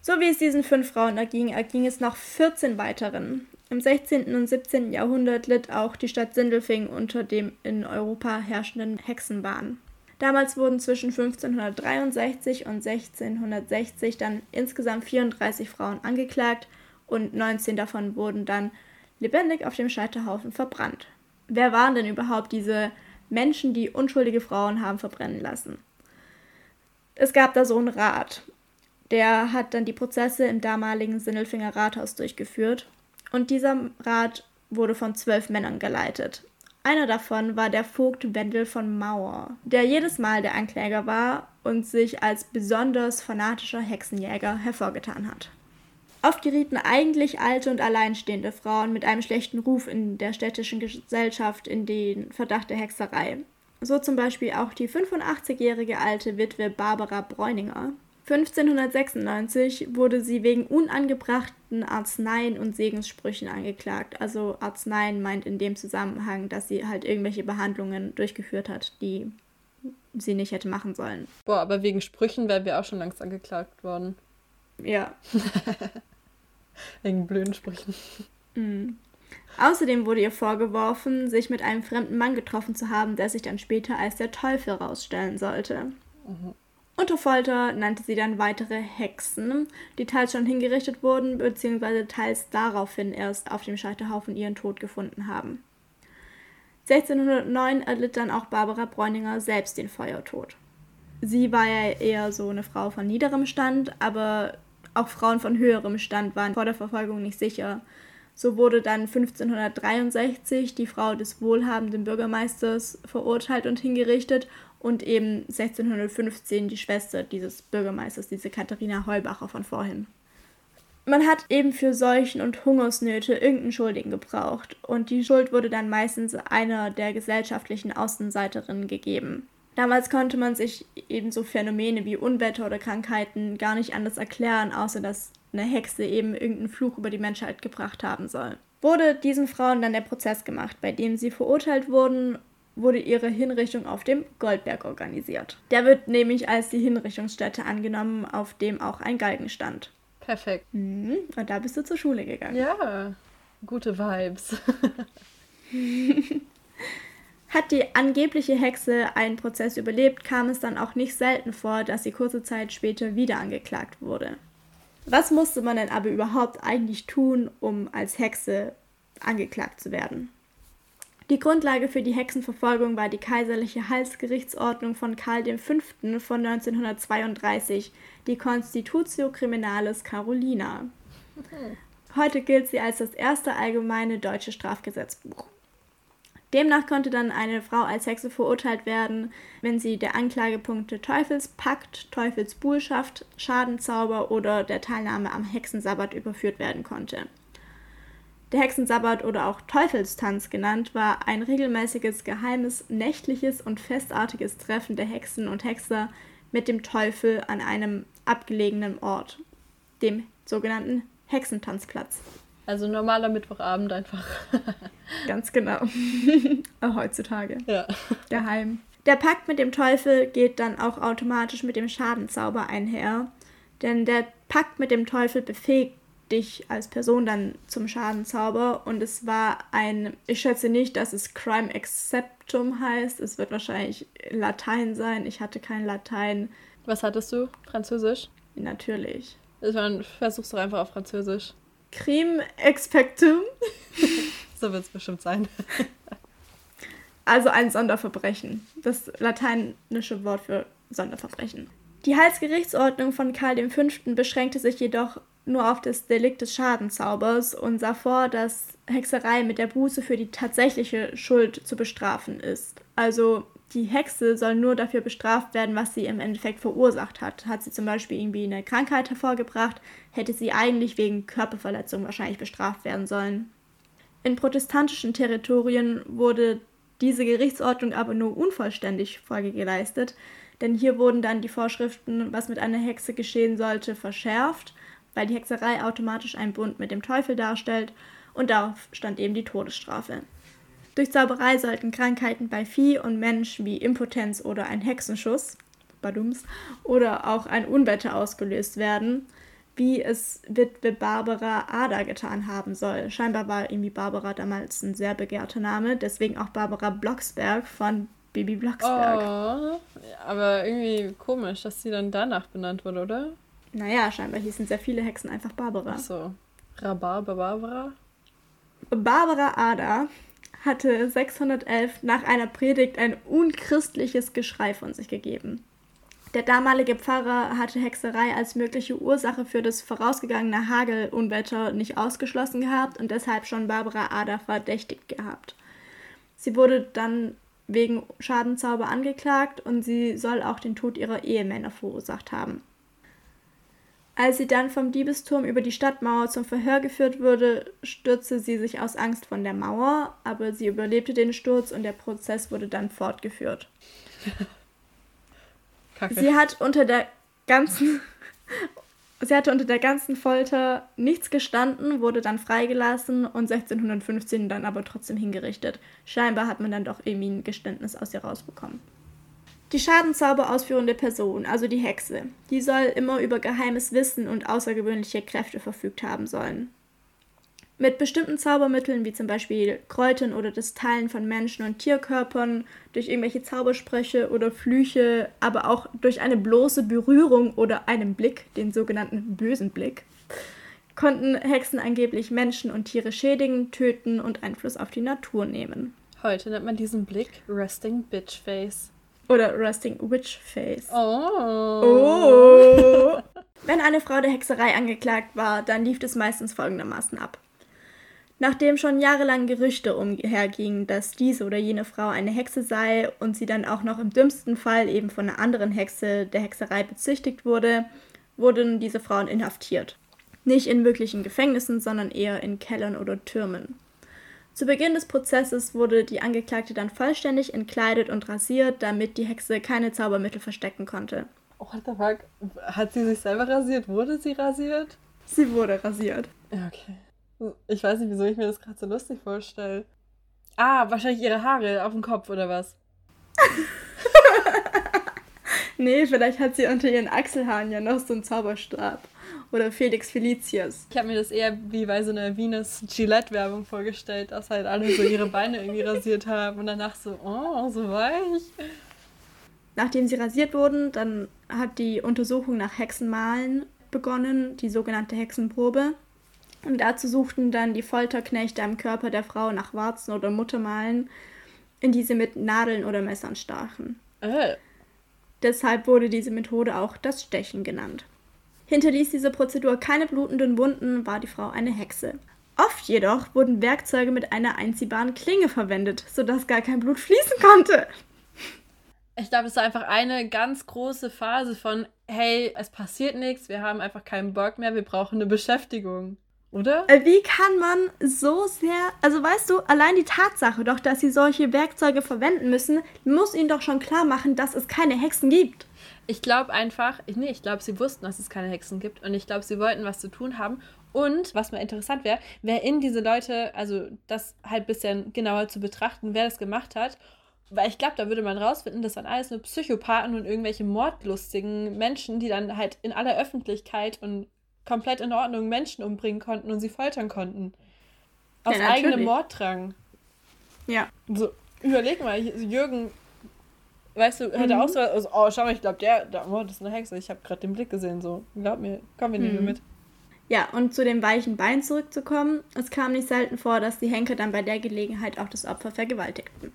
So wie es diesen fünf Frauen erging, erging es noch 14 weiteren. Im 16. und 17. Jahrhundert litt auch die Stadt Sindelfingen unter dem in Europa herrschenden Hexenwahn. Damals wurden zwischen 1563 und 1660 dann insgesamt 34 Frauen angeklagt und 19 davon wurden dann lebendig auf dem Scheiterhaufen verbrannt. Wer waren denn überhaupt diese Menschen, die unschuldige Frauen haben verbrennen lassen? Es gab da so einen Rat. Der hat dann die Prozesse im damaligen Sindelfinger Rathaus durchgeführt. Und dieser Rat wurde von zwölf Männern geleitet. Einer davon war der Vogt Wendel von Mauer, der jedes Mal der Ankläger war und sich als besonders fanatischer Hexenjäger hervorgetan hat. Oft gerieten eigentlich alte und alleinstehende Frauen mit einem schlechten Ruf in der städtischen Gesellschaft in den Verdacht der Hexerei. So zum Beispiel auch die 85-jährige alte Witwe Barbara Bräuninger. 1596 wurde sie wegen unangebrachten Arzneien und Segenssprüchen angeklagt. Also Arzneien meint in dem Zusammenhang, dass sie halt irgendwelche Behandlungen durchgeführt hat, die sie nicht hätte machen sollen. Boah, aber wegen Sprüchen wären wir auch schon längst angeklagt worden. Ja. Wegen blöden Sprüchen. Mhm. Außerdem wurde ihr vorgeworfen, sich mit einem fremden Mann getroffen zu haben, der sich dann später als der Teufel rausstellen sollte. Mhm. Unter Folter nannte sie dann weitere Hexen, die teils schon hingerichtet wurden, beziehungsweise teils daraufhin erst auf dem Scheiterhaufen ihren Tod gefunden haben. 1609 erlitt dann auch Barbara Bräuninger selbst den Feuertod. Sie war ja eher so eine Frau von niederem Stand, aber auch Frauen von höherem Stand waren vor der Verfolgung nicht sicher. So wurde dann 1563 die Frau des wohlhabenden Bürgermeisters verurteilt und hingerichtet und eben 1615 die Schwester dieses Bürgermeisters, diese Katharina Heulbacher von vorhin. Man hat eben für Seuchen und Hungersnöte irgendeinen Schuldigen gebraucht und die Schuld wurde dann meistens einer der gesellschaftlichen Außenseiterinnen gegeben. Damals konnte man sich eben so Phänomene wie Unwetter oder Krankheiten gar nicht anders erklären, außer dass eine Hexe eben irgendeinen Fluch über die Menschheit gebracht haben soll. Wurde diesen Frauen dann der Prozess gemacht, bei dem sie verurteilt wurden, wurde ihre Hinrichtung auf dem Goldberg organisiert. Der wird nämlich als die Hinrichtungsstätte angenommen, auf dem auch ein Galgen stand. Perfekt. Mhm. Und da bist du zur Schule gegangen. Ja, gute Vibes. Hat die angebliche Hexe einen Prozess überlebt, kam es dann auch nicht selten vor, dass sie kurze Zeit später wieder angeklagt wurde. Was musste man denn aber überhaupt eigentlich tun, um als Hexe angeklagt zu werden? Die Grundlage für die Hexenverfolgung war die kaiserliche Halsgerichtsordnung von Karl V. von 1932, die Constitutio Criminalis Carolina. Heute gilt sie als das erste allgemeine deutsche Strafgesetzbuch. Demnach konnte dann eine Frau als Hexe verurteilt werden, wenn sie der Anklagepunkte Teufelspakt, Teufelsbuhlschaft, Schadenzauber oder der Teilnahme am Hexensabbat überführt werden konnte. Der Hexensabbat oder auch Teufelstanz genannt war ein regelmäßiges, geheimes, nächtliches und festartiges Treffen der Hexen und Hexer mit dem Teufel an einem abgelegenen Ort, dem sogenannten Hexentanzplatz. Also normaler Mittwochabend einfach. Ganz genau. Heutzutage. Ja. Geheim. Der Pakt mit dem Teufel geht dann auch automatisch mit dem Schadenzauber einher, denn der Pakt mit dem Teufel befähigt dich als Person dann zum Schadenzauber. Und es war ein, ich schätze nicht, dass es Crime Acceptum heißt. Es wird wahrscheinlich Latein sein. Ich hatte kein Latein. Was hattest du? Französisch? Natürlich. Dann versuchst du einfach auf Französisch. Crime Expectum. so wird es bestimmt sein. also ein Sonderverbrechen. Das lateinische Wort für Sonderverbrechen. Die Halsgerichtsordnung von Karl V. beschränkte sich jedoch nur auf das Delikt des Schadenzaubers und sah vor, dass Hexerei mit der Buße für die tatsächliche Schuld zu bestrafen ist. Also die Hexe soll nur dafür bestraft werden, was sie im Endeffekt verursacht hat. Hat sie zum Beispiel irgendwie eine Krankheit hervorgebracht, hätte sie eigentlich wegen Körperverletzung wahrscheinlich bestraft werden sollen. In protestantischen Territorien wurde diese Gerichtsordnung aber nur unvollständig Folge geleistet, denn hier wurden dann die Vorschriften, was mit einer Hexe geschehen sollte, verschärft weil die Hexerei automatisch einen Bund mit dem Teufel darstellt und darauf stand eben die Todesstrafe. Durch Zauberei sollten Krankheiten bei Vieh und Mensch wie Impotenz oder ein Hexenschuss badums, oder auch ein Unwetter ausgelöst werden, wie es Witwe Barbara Ada getan haben soll. Scheinbar war irgendwie Barbara damals ein sehr begehrter Name, deswegen auch Barbara Blocksberg von Bibi Blocksberg. Oh, aber irgendwie komisch, dass sie dann danach benannt wurde, oder? Naja, scheinbar hießen sehr viele Hexen einfach Barbara. Ach so. Rhabarber Barbara? Barbara Ada hatte 611 nach einer Predigt ein unchristliches Geschrei von sich gegeben. Der damalige Pfarrer hatte Hexerei als mögliche Ursache für das vorausgegangene Hagelunwetter nicht ausgeschlossen gehabt und deshalb schon Barbara Ada verdächtigt gehabt. Sie wurde dann wegen Schadenzauber angeklagt und sie soll auch den Tod ihrer Ehemänner verursacht haben. Als sie dann vom Diebesturm über die Stadtmauer zum Verhör geführt wurde, stürzte sie sich aus Angst von der Mauer, aber sie überlebte den Sturz und der Prozess wurde dann fortgeführt. Kacke. Sie hat unter der ganzen Sie hatte unter der ganzen Folter nichts gestanden, wurde dann freigelassen und 1615 dann aber trotzdem hingerichtet. Scheinbar hat man dann doch irgendwie ein Geständnis aus ihr rausbekommen. Die Schadenzauber ausführende Person, also die Hexe, die soll immer über geheimes Wissen und außergewöhnliche Kräfte verfügt haben sollen. Mit bestimmten Zaubermitteln, wie zum Beispiel Kräutern oder das Teilen von Menschen- und Tierkörpern, durch irgendwelche Zaubersprüche oder Flüche, aber auch durch eine bloße Berührung oder einen Blick, den sogenannten bösen Blick, konnten Hexen angeblich Menschen und Tiere schädigen, töten und Einfluss auf die Natur nehmen. Heute nennt man diesen Blick Resting Bitch Face. Oder Rusting Witch Face. Oh. oh. Wenn eine Frau der Hexerei angeklagt war, dann lief es meistens folgendermaßen ab. Nachdem schon jahrelang Gerüchte umhergingen, dass diese oder jene Frau eine Hexe sei und sie dann auch noch im dümmsten Fall eben von einer anderen Hexe der Hexerei bezichtigt wurde, wurden diese Frauen inhaftiert. Nicht in wirklichen Gefängnissen, sondern eher in Kellern oder Türmen. Zu Beginn des Prozesses wurde die Angeklagte dann vollständig entkleidet und rasiert, damit die Hexe keine Zaubermittel verstecken konnte. What the fuck? Hat sie sich selber rasiert? Wurde sie rasiert? Sie wurde rasiert. Ja, okay. Ich weiß nicht, wieso ich mir das gerade so lustig vorstelle. Ah, wahrscheinlich ihre Haare auf dem Kopf oder was? nee, vielleicht hat sie unter ihren Achselhaaren ja noch so einen Zauberstab. Oder Felix Felicius. Ich habe mir das eher wie bei so einer Venus Gillette-Werbung vorgestellt, dass halt alle so ihre Beine irgendwie rasiert haben und danach so, oh, so weich. Nachdem sie rasiert wurden, dann hat die Untersuchung nach Hexenmalen begonnen, die sogenannte Hexenprobe. Und dazu suchten dann die Folterknechte am Körper der Frau nach Warzen oder Muttermalen, in die sie mit Nadeln oder Messern stachen. Äh. Deshalb wurde diese Methode auch das Stechen genannt. Hinterließ diese Prozedur keine blutenden Wunden, war die Frau eine Hexe. Oft jedoch wurden Werkzeuge mit einer einziehbaren Klinge verwendet, sodass gar kein Blut fließen konnte. Ich glaube, es war einfach eine ganz große Phase von, hey, es passiert nichts, wir haben einfach keinen Bock mehr, wir brauchen eine Beschäftigung. Oder? Äh, wie kann man so sehr, also weißt du, allein die Tatsache doch, dass sie solche Werkzeuge verwenden müssen, muss ihnen doch schon klar machen, dass es keine Hexen gibt. Ich glaube einfach, ich, nee, ich glaube, sie wussten, dass es keine Hexen gibt und ich glaube, sie wollten was zu tun haben. Und was mir interessant wäre, wer in diese Leute, also das halt ein bisschen genauer zu betrachten, wer das gemacht hat. Weil ich glaube, da würde man rausfinden, das waren alles nur Psychopathen und irgendwelche mordlustigen Menschen, die dann halt in aller Öffentlichkeit und komplett in Ordnung Menschen umbringen konnten und sie foltern konnten. Aus ja, eigenem Morddrang. Ja. So, überleg mal, Jürgen, weißt du, hätte mhm. auch so, also, oh, schau mal, ich glaube, der, der, oh, das ist eine Hexe, ich habe gerade den Blick gesehen, so. Glaub mir, komm, wir nehmen mhm. mit. Ja, und zu dem weichen Bein zurückzukommen, es kam nicht selten vor, dass die Henker dann bei der Gelegenheit auch das Opfer vergewaltigten.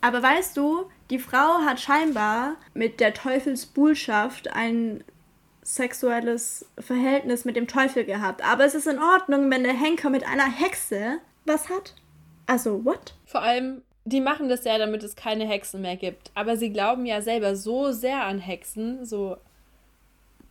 Aber weißt du, die Frau hat scheinbar mit der Teufelsbuhlschaft ein sexuelles Verhältnis mit dem Teufel gehabt. Aber es ist in Ordnung, wenn der Henker mit einer Hexe was hat. Also, what? Vor allem, die machen das ja, damit es keine Hexen mehr gibt. Aber sie glauben ja selber so sehr an Hexen, so.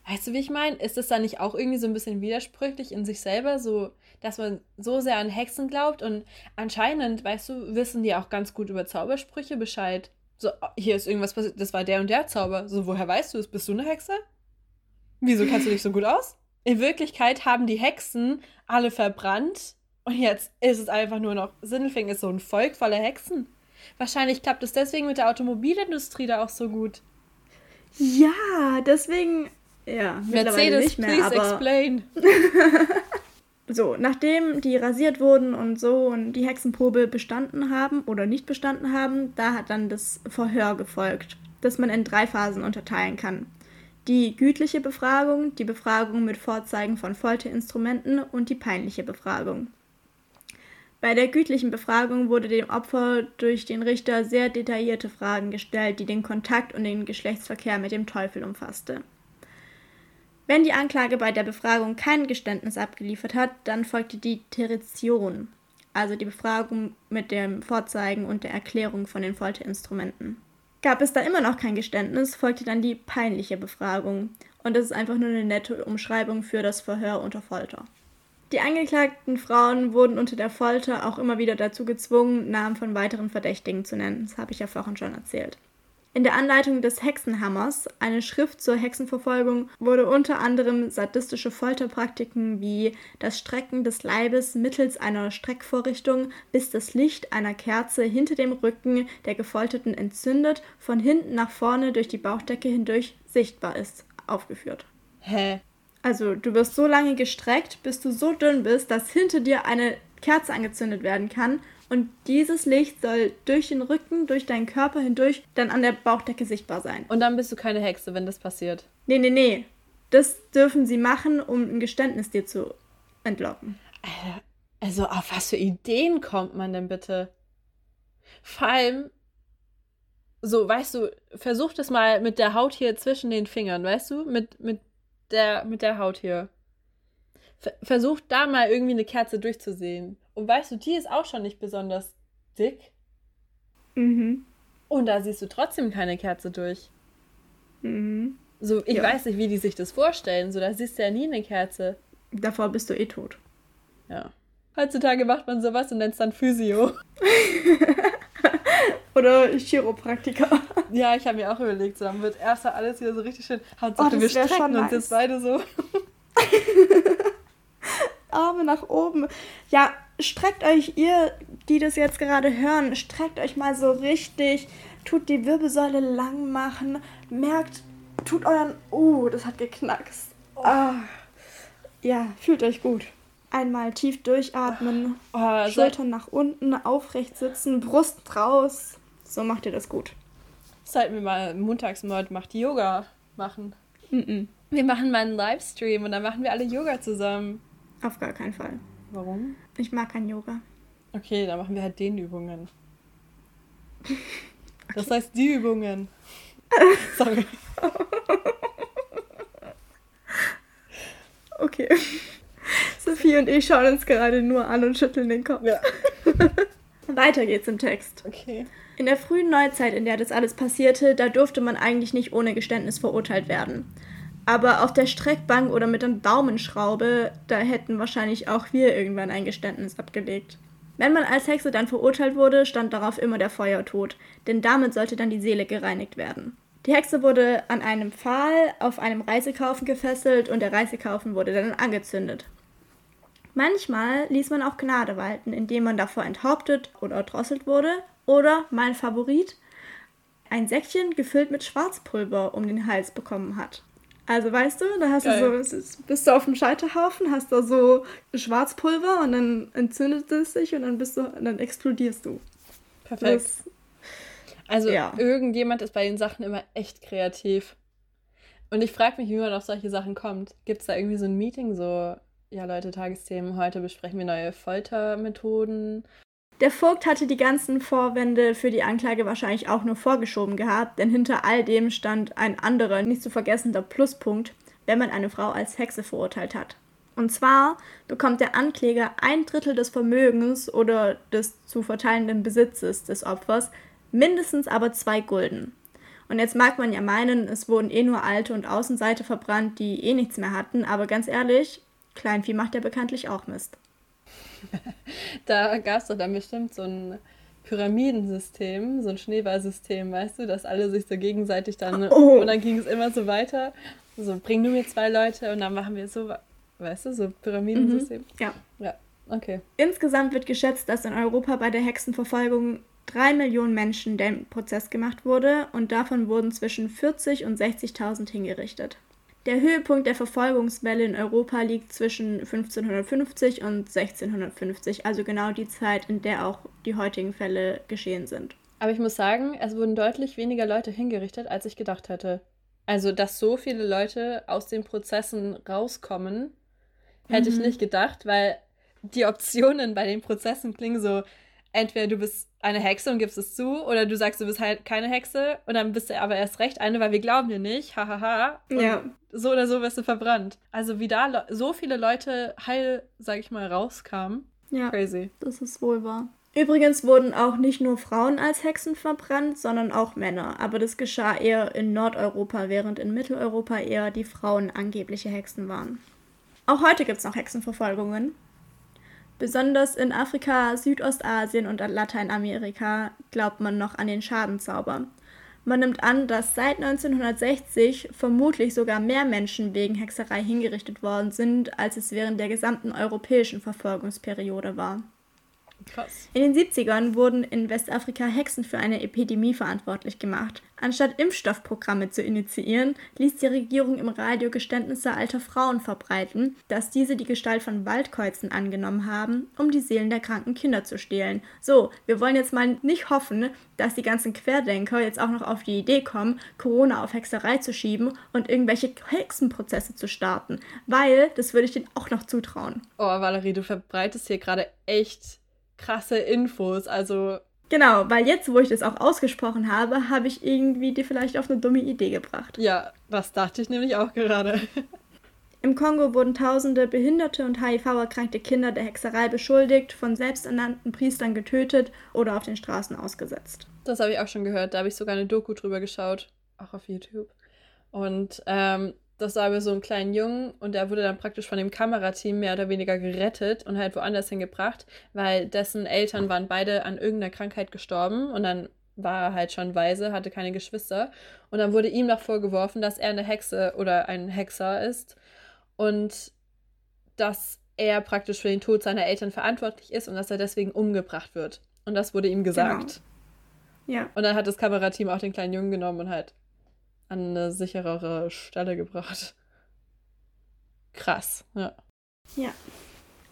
Weißt du, wie ich meine? Ist das dann nicht auch irgendwie so ein bisschen widersprüchlich in sich selber, so, dass man so sehr an Hexen glaubt und anscheinend, weißt du, wissen die auch ganz gut über Zaubersprüche Bescheid. So, hier ist irgendwas passiert, das war der und der Zauber. So, woher weißt du es? Bist du eine Hexe? Wieso kannst du dich so gut aus? In Wirklichkeit haben die Hexen alle verbrannt und jetzt ist es einfach nur noch. Sindelfing ist so ein Volk voller Hexen. Wahrscheinlich klappt es deswegen mit der Automobilindustrie da auch so gut. Ja, deswegen. Ja, Mercedes, nicht mehr, please aber explain. so, nachdem die rasiert wurden und so und die Hexenprobe bestanden haben oder nicht bestanden haben, da hat dann das Verhör gefolgt, das man in drei Phasen unterteilen kann die gütliche Befragung, die Befragung mit Vorzeigen von Folterinstrumenten und die peinliche Befragung. Bei der gütlichen Befragung wurde dem Opfer durch den Richter sehr detaillierte Fragen gestellt, die den Kontakt und den Geschlechtsverkehr mit dem Teufel umfasste. Wenn die Anklage bei der Befragung kein Geständnis abgeliefert hat, dann folgte die Terition, also die Befragung mit dem Vorzeigen und der Erklärung von den Folterinstrumenten. Gab es da immer noch kein Geständnis, folgte dann die peinliche Befragung. Und das ist einfach nur eine nette Umschreibung für das Verhör unter Folter. Die angeklagten Frauen wurden unter der Folter auch immer wieder dazu gezwungen, Namen von weiteren Verdächtigen zu nennen. Das habe ich ja vorhin schon erzählt. In der Anleitung des Hexenhammers, eine Schrift zur Hexenverfolgung, wurde unter anderem sadistische Folterpraktiken wie das Strecken des Leibes mittels einer Streckvorrichtung, bis das Licht einer Kerze hinter dem Rücken der Gefolterten entzündet, von hinten nach vorne durch die Bauchdecke hindurch sichtbar ist, aufgeführt. Hä? Also, du wirst so lange gestreckt, bis du so dünn bist, dass hinter dir eine Kerze angezündet werden kann und dieses Licht soll durch den Rücken, durch deinen Körper hindurch dann an der Bauchdecke sichtbar sein. Und dann bist du keine Hexe, wenn das passiert. Nee, nee, nee. Das dürfen sie machen, um ein Geständnis dir zu entlocken. Also, auf was für Ideen kommt man denn bitte? Vor allem, so, weißt du, versuch das mal mit der Haut hier zwischen den Fingern, weißt du? Mit, mit, der, mit der Haut hier. versucht da mal irgendwie eine Kerze durchzusehen. Und weißt du, die ist auch schon nicht besonders dick. Mhm. Und da siehst du trotzdem keine Kerze durch. Mhm. So, ich ja. weiß nicht, wie die sich das vorstellen. So, da siehst du ja nie eine Kerze. Davor bist du eh tot. Ja. Heutzutage macht man sowas und nennt es dann Physio. Oder Chiropraktiker. Ja, ich habe mir auch überlegt, so, dann wird erst alles wieder so richtig schön. Hauptsache, oh, wir strecken uns jetzt beide so. Arme nach oben. Ja, streckt euch, ihr, die das jetzt gerade hören, streckt euch mal so richtig, tut die Wirbelsäule lang machen, merkt, tut euren, oh, das hat geknackst. Ah. Ja, fühlt euch gut. Einmal tief durchatmen, oh, Schultern nach unten, aufrecht sitzen, Brust raus. So macht ihr das gut. Sollten wir mal Montagsmord macht Yoga machen. Mm -mm. Wir machen mal einen Livestream und dann machen wir alle Yoga zusammen. Auf gar keinen Fall. Warum? Ich mag kein Yoga. Okay, dann machen wir halt den Übungen. Das heißt die Übungen. Sorry. Okay. Sophie und ich schauen uns gerade nur an und schütteln den Kopf. Ja. Weiter geht's im Text. Okay. In der frühen Neuzeit, in der das alles passierte, da durfte man eigentlich nicht ohne Geständnis verurteilt werden. Aber auf der Streckbank oder mit einer Daumenschraube, da hätten wahrscheinlich auch wir irgendwann ein Geständnis abgelegt. Wenn man als Hexe dann verurteilt wurde, stand darauf immer der Feuertod, denn damit sollte dann die Seele gereinigt werden. Die Hexe wurde an einem Pfahl auf einem Reisekaufen gefesselt und der Reisekaufen wurde dann angezündet. Manchmal ließ man auch Gnade walten, indem man davor enthauptet oder erdrosselt wurde. Oder, mein Favorit, ein Säckchen gefüllt mit Schwarzpulver um den Hals bekommen hat. Also weißt du, da hast Geil. du so, bist du auf dem Scheiterhaufen, hast da so Schwarzpulver und dann entzündet es sich und dann bist du, dann explodierst du. Perfekt. Das, also ja. irgendjemand ist bei den Sachen immer echt kreativ. Und ich frage mich, wie man auf solche Sachen kommt. Gibt es da irgendwie so ein Meeting, so ja Leute, Tagesthemen, heute besprechen wir neue Foltermethoden. Der Vogt hatte die ganzen Vorwände für die Anklage wahrscheinlich auch nur vorgeschoben gehabt, denn hinter all dem stand ein anderer, nicht zu vergessender Pluspunkt, wenn man eine Frau als Hexe verurteilt hat. Und zwar bekommt der Ankläger ein Drittel des Vermögens oder des zu verteilenden Besitzes des Opfers, mindestens aber zwei Gulden. Und jetzt mag man ja meinen, es wurden eh nur Alte und Außenseite verbrannt, die eh nichts mehr hatten, aber ganz ehrlich, Kleinvieh macht ja bekanntlich auch Mist. da gab es doch dann bestimmt so ein Pyramidensystem, so ein Schneeballsystem, weißt du, dass alle sich so gegenseitig dann. Oh. Und dann ging es immer so weiter. So, bring du mir zwei Leute und dann machen wir so, weißt du, so Pyramidensystem. Mhm. Ja. Ja, okay. Insgesamt wird geschätzt, dass in Europa bei der Hexenverfolgung drei Millionen Menschen der Prozess gemacht wurde und davon wurden zwischen 40 und 60.000 hingerichtet. Der Höhepunkt der Verfolgungswelle in Europa liegt zwischen 1550 und 1650, also genau die Zeit, in der auch die heutigen Fälle geschehen sind. Aber ich muss sagen, es wurden deutlich weniger Leute hingerichtet, als ich gedacht hätte. Also, dass so viele Leute aus den Prozessen rauskommen, hätte mhm. ich nicht gedacht, weil die Optionen bei den Prozessen klingen so, entweder du bist eine Hexe und gibst es zu, oder du sagst, du bist halt keine Hexe und dann bist du aber erst recht eine, weil wir glauben dir nicht, hahaha. ja. So oder so wirst du verbrannt. Also wie da so viele Leute heil, sag ich mal, rauskamen. Ja. Crazy. Das ist wohl wahr. Übrigens wurden auch nicht nur Frauen als Hexen verbrannt, sondern auch Männer. Aber das geschah eher in Nordeuropa, während in Mitteleuropa eher die Frauen angebliche Hexen waren. Auch heute gibt es noch Hexenverfolgungen. Besonders in Afrika, Südostasien und Lateinamerika glaubt man noch an den Schadenzauber. Man nimmt an, dass seit 1960 vermutlich sogar mehr Menschen wegen Hexerei hingerichtet worden sind, als es während der gesamten europäischen Verfolgungsperiode war. Krass. In den 70ern wurden in Westafrika Hexen für eine Epidemie verantwortlich gemacht. Anstatt Impfstoffprogramme zu initiieren, ließ die Regierung im Radio Geständnisse alter Frauen verbreiten, dass diese die Gestalt von Waldkreuzen angenommen haben, um die Seelen der kranken Kinder zu stehlen. So, wir wollen jetzt mal nicht hoffen, dass die ganzen Querdenker jetzt auch noch auf die Idee kommen, Corona auf Hexerei zu schieben und irgendwelche Hexenprozesse zu starten, weil das würde ich denen auch noch zutrauen. Oh, Valerie, du verbreitest hier gerade echt krasse Infos. Also. Genau, weil jetzt, wo ich das auch ausgesprochen habe, habe ich irgendwie dir vielleicht auf eine dumme Idee gebracht. Ja, das dachte ich nämlich auch gerade. Im Kongo wurden tausende behinderte und HIV-erkrankte Kinder der Hexerei beschuldigt, von selbsternannten Priestern getötet oder auf den Straßen ausgesetzt. Das habe ich auch schon gehört. Da habe ich sogar eine Doku drüber geschaut, auch auf YouTube. Und ähm, das war über so einen kleinen Jungen und der wurde dann praktisch von dem Kamerateam mehr oder weniger gerettet und halt woanders hingebracht, weil dessen Eltern waren beide an irgendeiner Krankheit gestorben und dann war er halt schon weise, hatte keine Geschwister und dann wurde ihm noch vorgeworfen, dass er eine Hexe oder ein Hexer ist und dass er praktisch für den Tod seiner Eltern verantwortlich ist und dass er deswegen umgebracht wird. Und das wurde ihm gesagt. Genau. Ja. Und dann hat das Kamerateam auch den kleinen Jungen genommen und halt an eine sicherere Stelle gebracht. Krass, ja. Ja.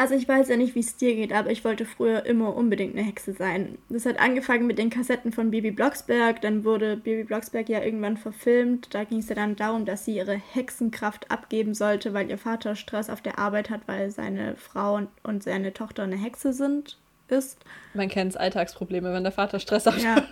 Also ich weiß ja nicht, wie es dir geht, aber ich wollte früher immer unbedingt eine Hexe sein. Das hat angefangen mit den Kassetten von Bibi Blocksberg, dann wurde Bibi Blocksberg ja irgendwann verfilmt. Da ging es ja dann darum, dass sie ihre Hexenkraft abgeben sollte, weil ihr Vater Stress auf der Arbeit hat, weil seine Frau und seine Tochter eine Hexe sind, ist. Man kennt Alltagsprobleme, wenn der Vater Stress auf ja.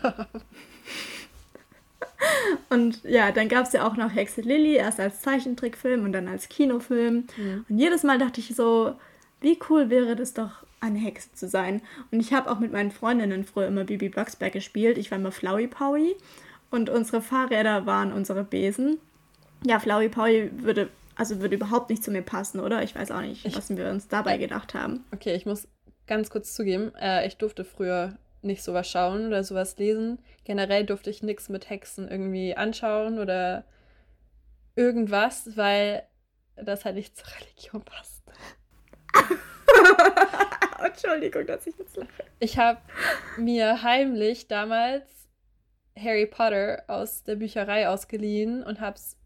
Und ja, dann gab es ja auch noch Hexe Lilly, erst als Zeichentrickfilm und dann als Kinofilm. Mhm. Und jedes Mal dachte ich so, wie cool wäre das doch, eine Hexe zu sein. Und ich habe auch mit meinen Freundinnen früher immer Bibi Blocksberg gespielt. Ich war immer Flowey Powie und unsere Fahrräder waren unsere Besen. Ja, Flowey Powie würde, also würde überhaupt nicht zu mir passen, oder? Ich weiß auch nicht, ich, was wir uns dabei gedacht haben. Okay, ich muss ganz kurz zugeben, äh, ich durfte früher nicht sowas schauen oder sowas lesen. Generell durfte ich nichts mit Hexen irgendwie anschauen oder irgendwas, weil das halt nicht zur Religion passt. Entschuldigung, dass ich jetzt lache. Ich habe mir heimlich damals Harry Potter aus der Bücherei ausgeliehen und habe es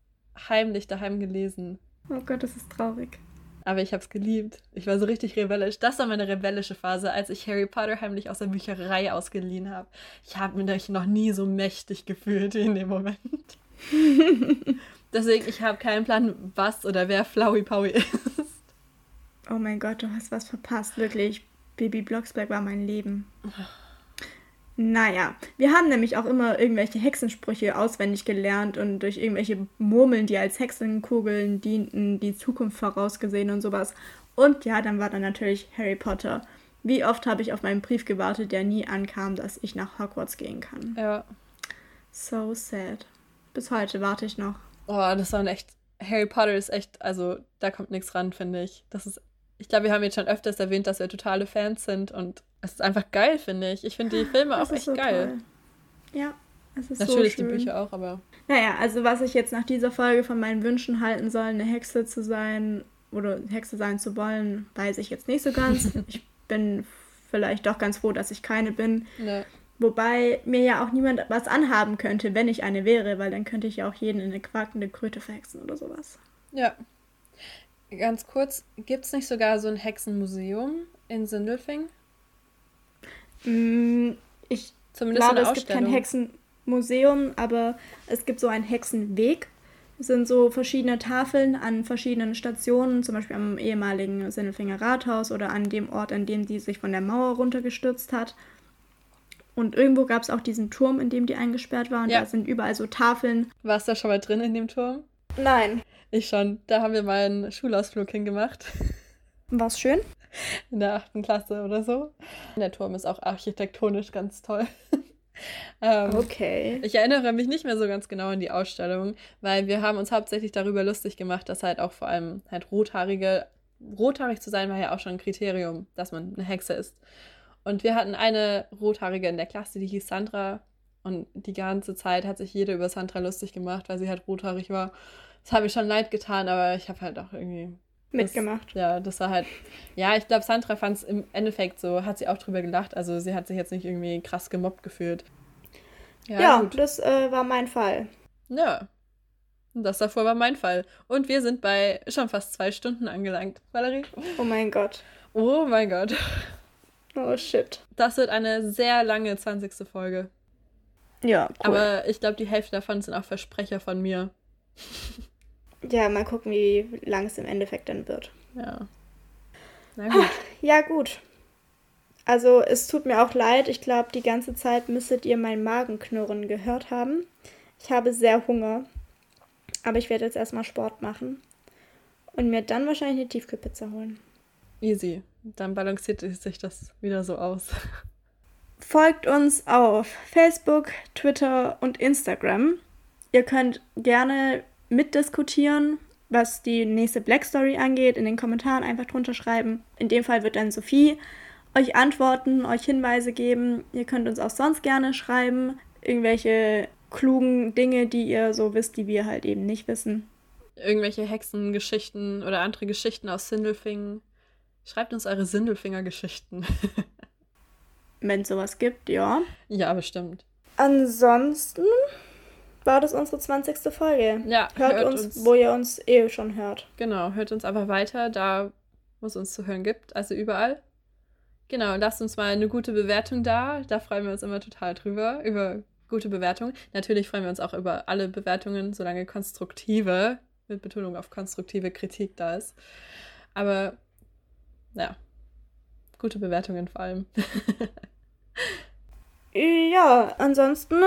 heimlich daheim gelesen. Oh Gott, das ist traurig. Aber ich habe es geliebt. Ich war so richtig rebellisch. Das war meine rebellische Phase, als ich Harry Potter heimlich aus der Bücherei ausgeliehen habe. Ich habe mich noch nie so mächtig gefühlt wie in dem Moment. Deswegen, ich habe keinen Plan, was oder wer Flowey Powie ist. Oh mein Gott, du hast was verpasst, wirklich. Baby Blocksberg war mein Leben. Naja, wir haben nämlich auch immer irgendwelche Hexensprüche auswendig gelernt und durch irgendwelche Murmeln, die als Hexenkugeln dienten, die Zukunft vorausgesehen und sowas. Und ja, dann war da natürlich Harry Potter. Wie oft habe ich auf meinen Brief gewartet, der nie ankam, dass ich nach Hogwarts gehen kann. Ja. So sad. Bis heute warte ich noch. Oh, das war echt. Harry Potter ist echt, also da kommt nichts ran, finde ich. Das ist ich glaube, wir haben jetzt schon öfters erwähnt, dass wir totale Fans sind und es ist einfach geil, finde ich. Ich finde die Filme auch echt so geil. Toll. Ja, es ist Natürlich so die Bücher auch, aber. Naja, also was ich jetzt nach dieser Folge von meinen Wünschen halten soll, eine Hexe zu sein oder Hexe sein zu wollen, weiß ich jetzt nicht so ganz. ich bin vielleicht doch ganz froh, dass ich keine bin. Ja. Wobei mir ja auch niemand was anhaben könnte, wenn ich eine wäre, weil dann könnte ich ja auch jeden in eine quakende Kröte verhexen oder sowas. Ja, Ganz kurz, gibt es nicht sogar so ein Hexenmuseum in Sindelfing? Mm, ich Zumindest glaube, es gibt kein Hexenmuseum, aber es gibt so einen Hexenweg. Es sind so verschiedene Tafeln an verschiedenen Stationen, zum Beispiel am ehemaligen Sindelfinger Rathaus oder an dem Ort, an dem sie sich von der Mauer runtergestürzt hat. Und irgendwo gab es auch diesen Turm, in dem die eingesperrt war. Und ja. da sind überall so Tafeln. Warst du da schon mal drin in dem Turm? Nein. Ich schon. Da haben wir mal einen Schulausflug hingemacht. War's schön? In der achten Klasse oder so. Der Turm ist auch architektonisch ganz toll. ähm, okay. Ich erinnere mich nicht mehr so ganz genau an die Ausstellung, weil wir haben uns hauptsächlich darüber lustig gemacht, dass halt auch vor allem halt rothaarige, rothaarig zu sein war ja auch schon ein Kriterium, dass man eine Hexe ist. Und wir hatten eine rothaarige in der Klasse, die hieß Sandra. Und die ganze Zeit hat sich jeder über Sandra lustig gemacht, weil sie halt rothaarig war. Das hat mir schon leid getan, aber ich habe halt auch irgendwie. Mitgemacht. Das, ja, das war halt. Ja, ich glaube, Sandra fand es im Endeffekt so, hat sie auch drüber gelacht. Also sie hat sich jetzt nicht irgendwie krass gemobbt gefühlt. Ja, ja das äh, war mein Fall. Ja. Das davor war mein Fall. Und wir sind bei schon fast zwei Stunden angelangt. Valerie? Oh mein Gott. Oh mein Gott. Oh shit. Das wird eine sehr lange 20. Folge. Ja, cool. Aber ich glaube, die Hälfte davon sind auch Versprecher von mir. Ja, mal gucken, wie lang es im Endeffekt dann wird. Ja. Na gut. Ja, gut. Also, es tut mir auch leid. Ich glaube, die ganze Zeit müsstet ihr mein Magenknurren gehört haben. Ich habe sehr Hunger. Aber ich werde jetzt erstmal Sport machen. Und mir dann wahrscheinlich eine Tiefkühlpizza holen. Easy. Dann balanciert sich das wieder so aus. Folgt uns auf Facebook, Twitter und Instagram. Ihr könnt gerne mitdiskutieren, was die nächste Black Story angeht, in den Kommentaren einfach drunter schreiben. In dem Fall wird dann Sophie euch antworten, euch Hinweise geben. Ihr könnt uns auch sonst gerne schreiben, irgendwelche klugen Dinge, die ihr so wisst, die wir halt eben nicht wissen. Irgendwelche Hexengeschichten oder andere Geschichten aus Sindelfingen. Schreibt uns eure Sindelfinger-Geschichten. Wenn es sowas gibt, ja. Ja, bestimmt. Ansonsten war das unsere 20. Folge. Ja, hört, hört uns, uns, wo ihr uns eh schon hört. Genau, hört uns einfach weiter, da wo es uns zu hören gibt, also überall. Genau, lasst uns mal eine gute Bewertung da. Da freuen wir uns immer total drüber, über gute Bewertungen. Natürlich freuen wir uns auch über alle Bewertungen, solange konstruktive, mit Betonung auf konstruktive Kritik da ist. Aber ja, gute Bewertungen vor allem. ja, ansonsten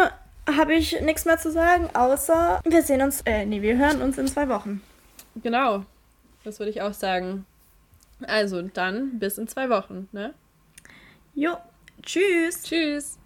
habe ich nichts mehr zu sagen, außer wir sehen uns, äh, nee, wir hören uns in zwei Wochen. Genau, das würde ich auch sagen. Also dann bis in zwei Wochen, ne? Jo, tschüss. Tschüss.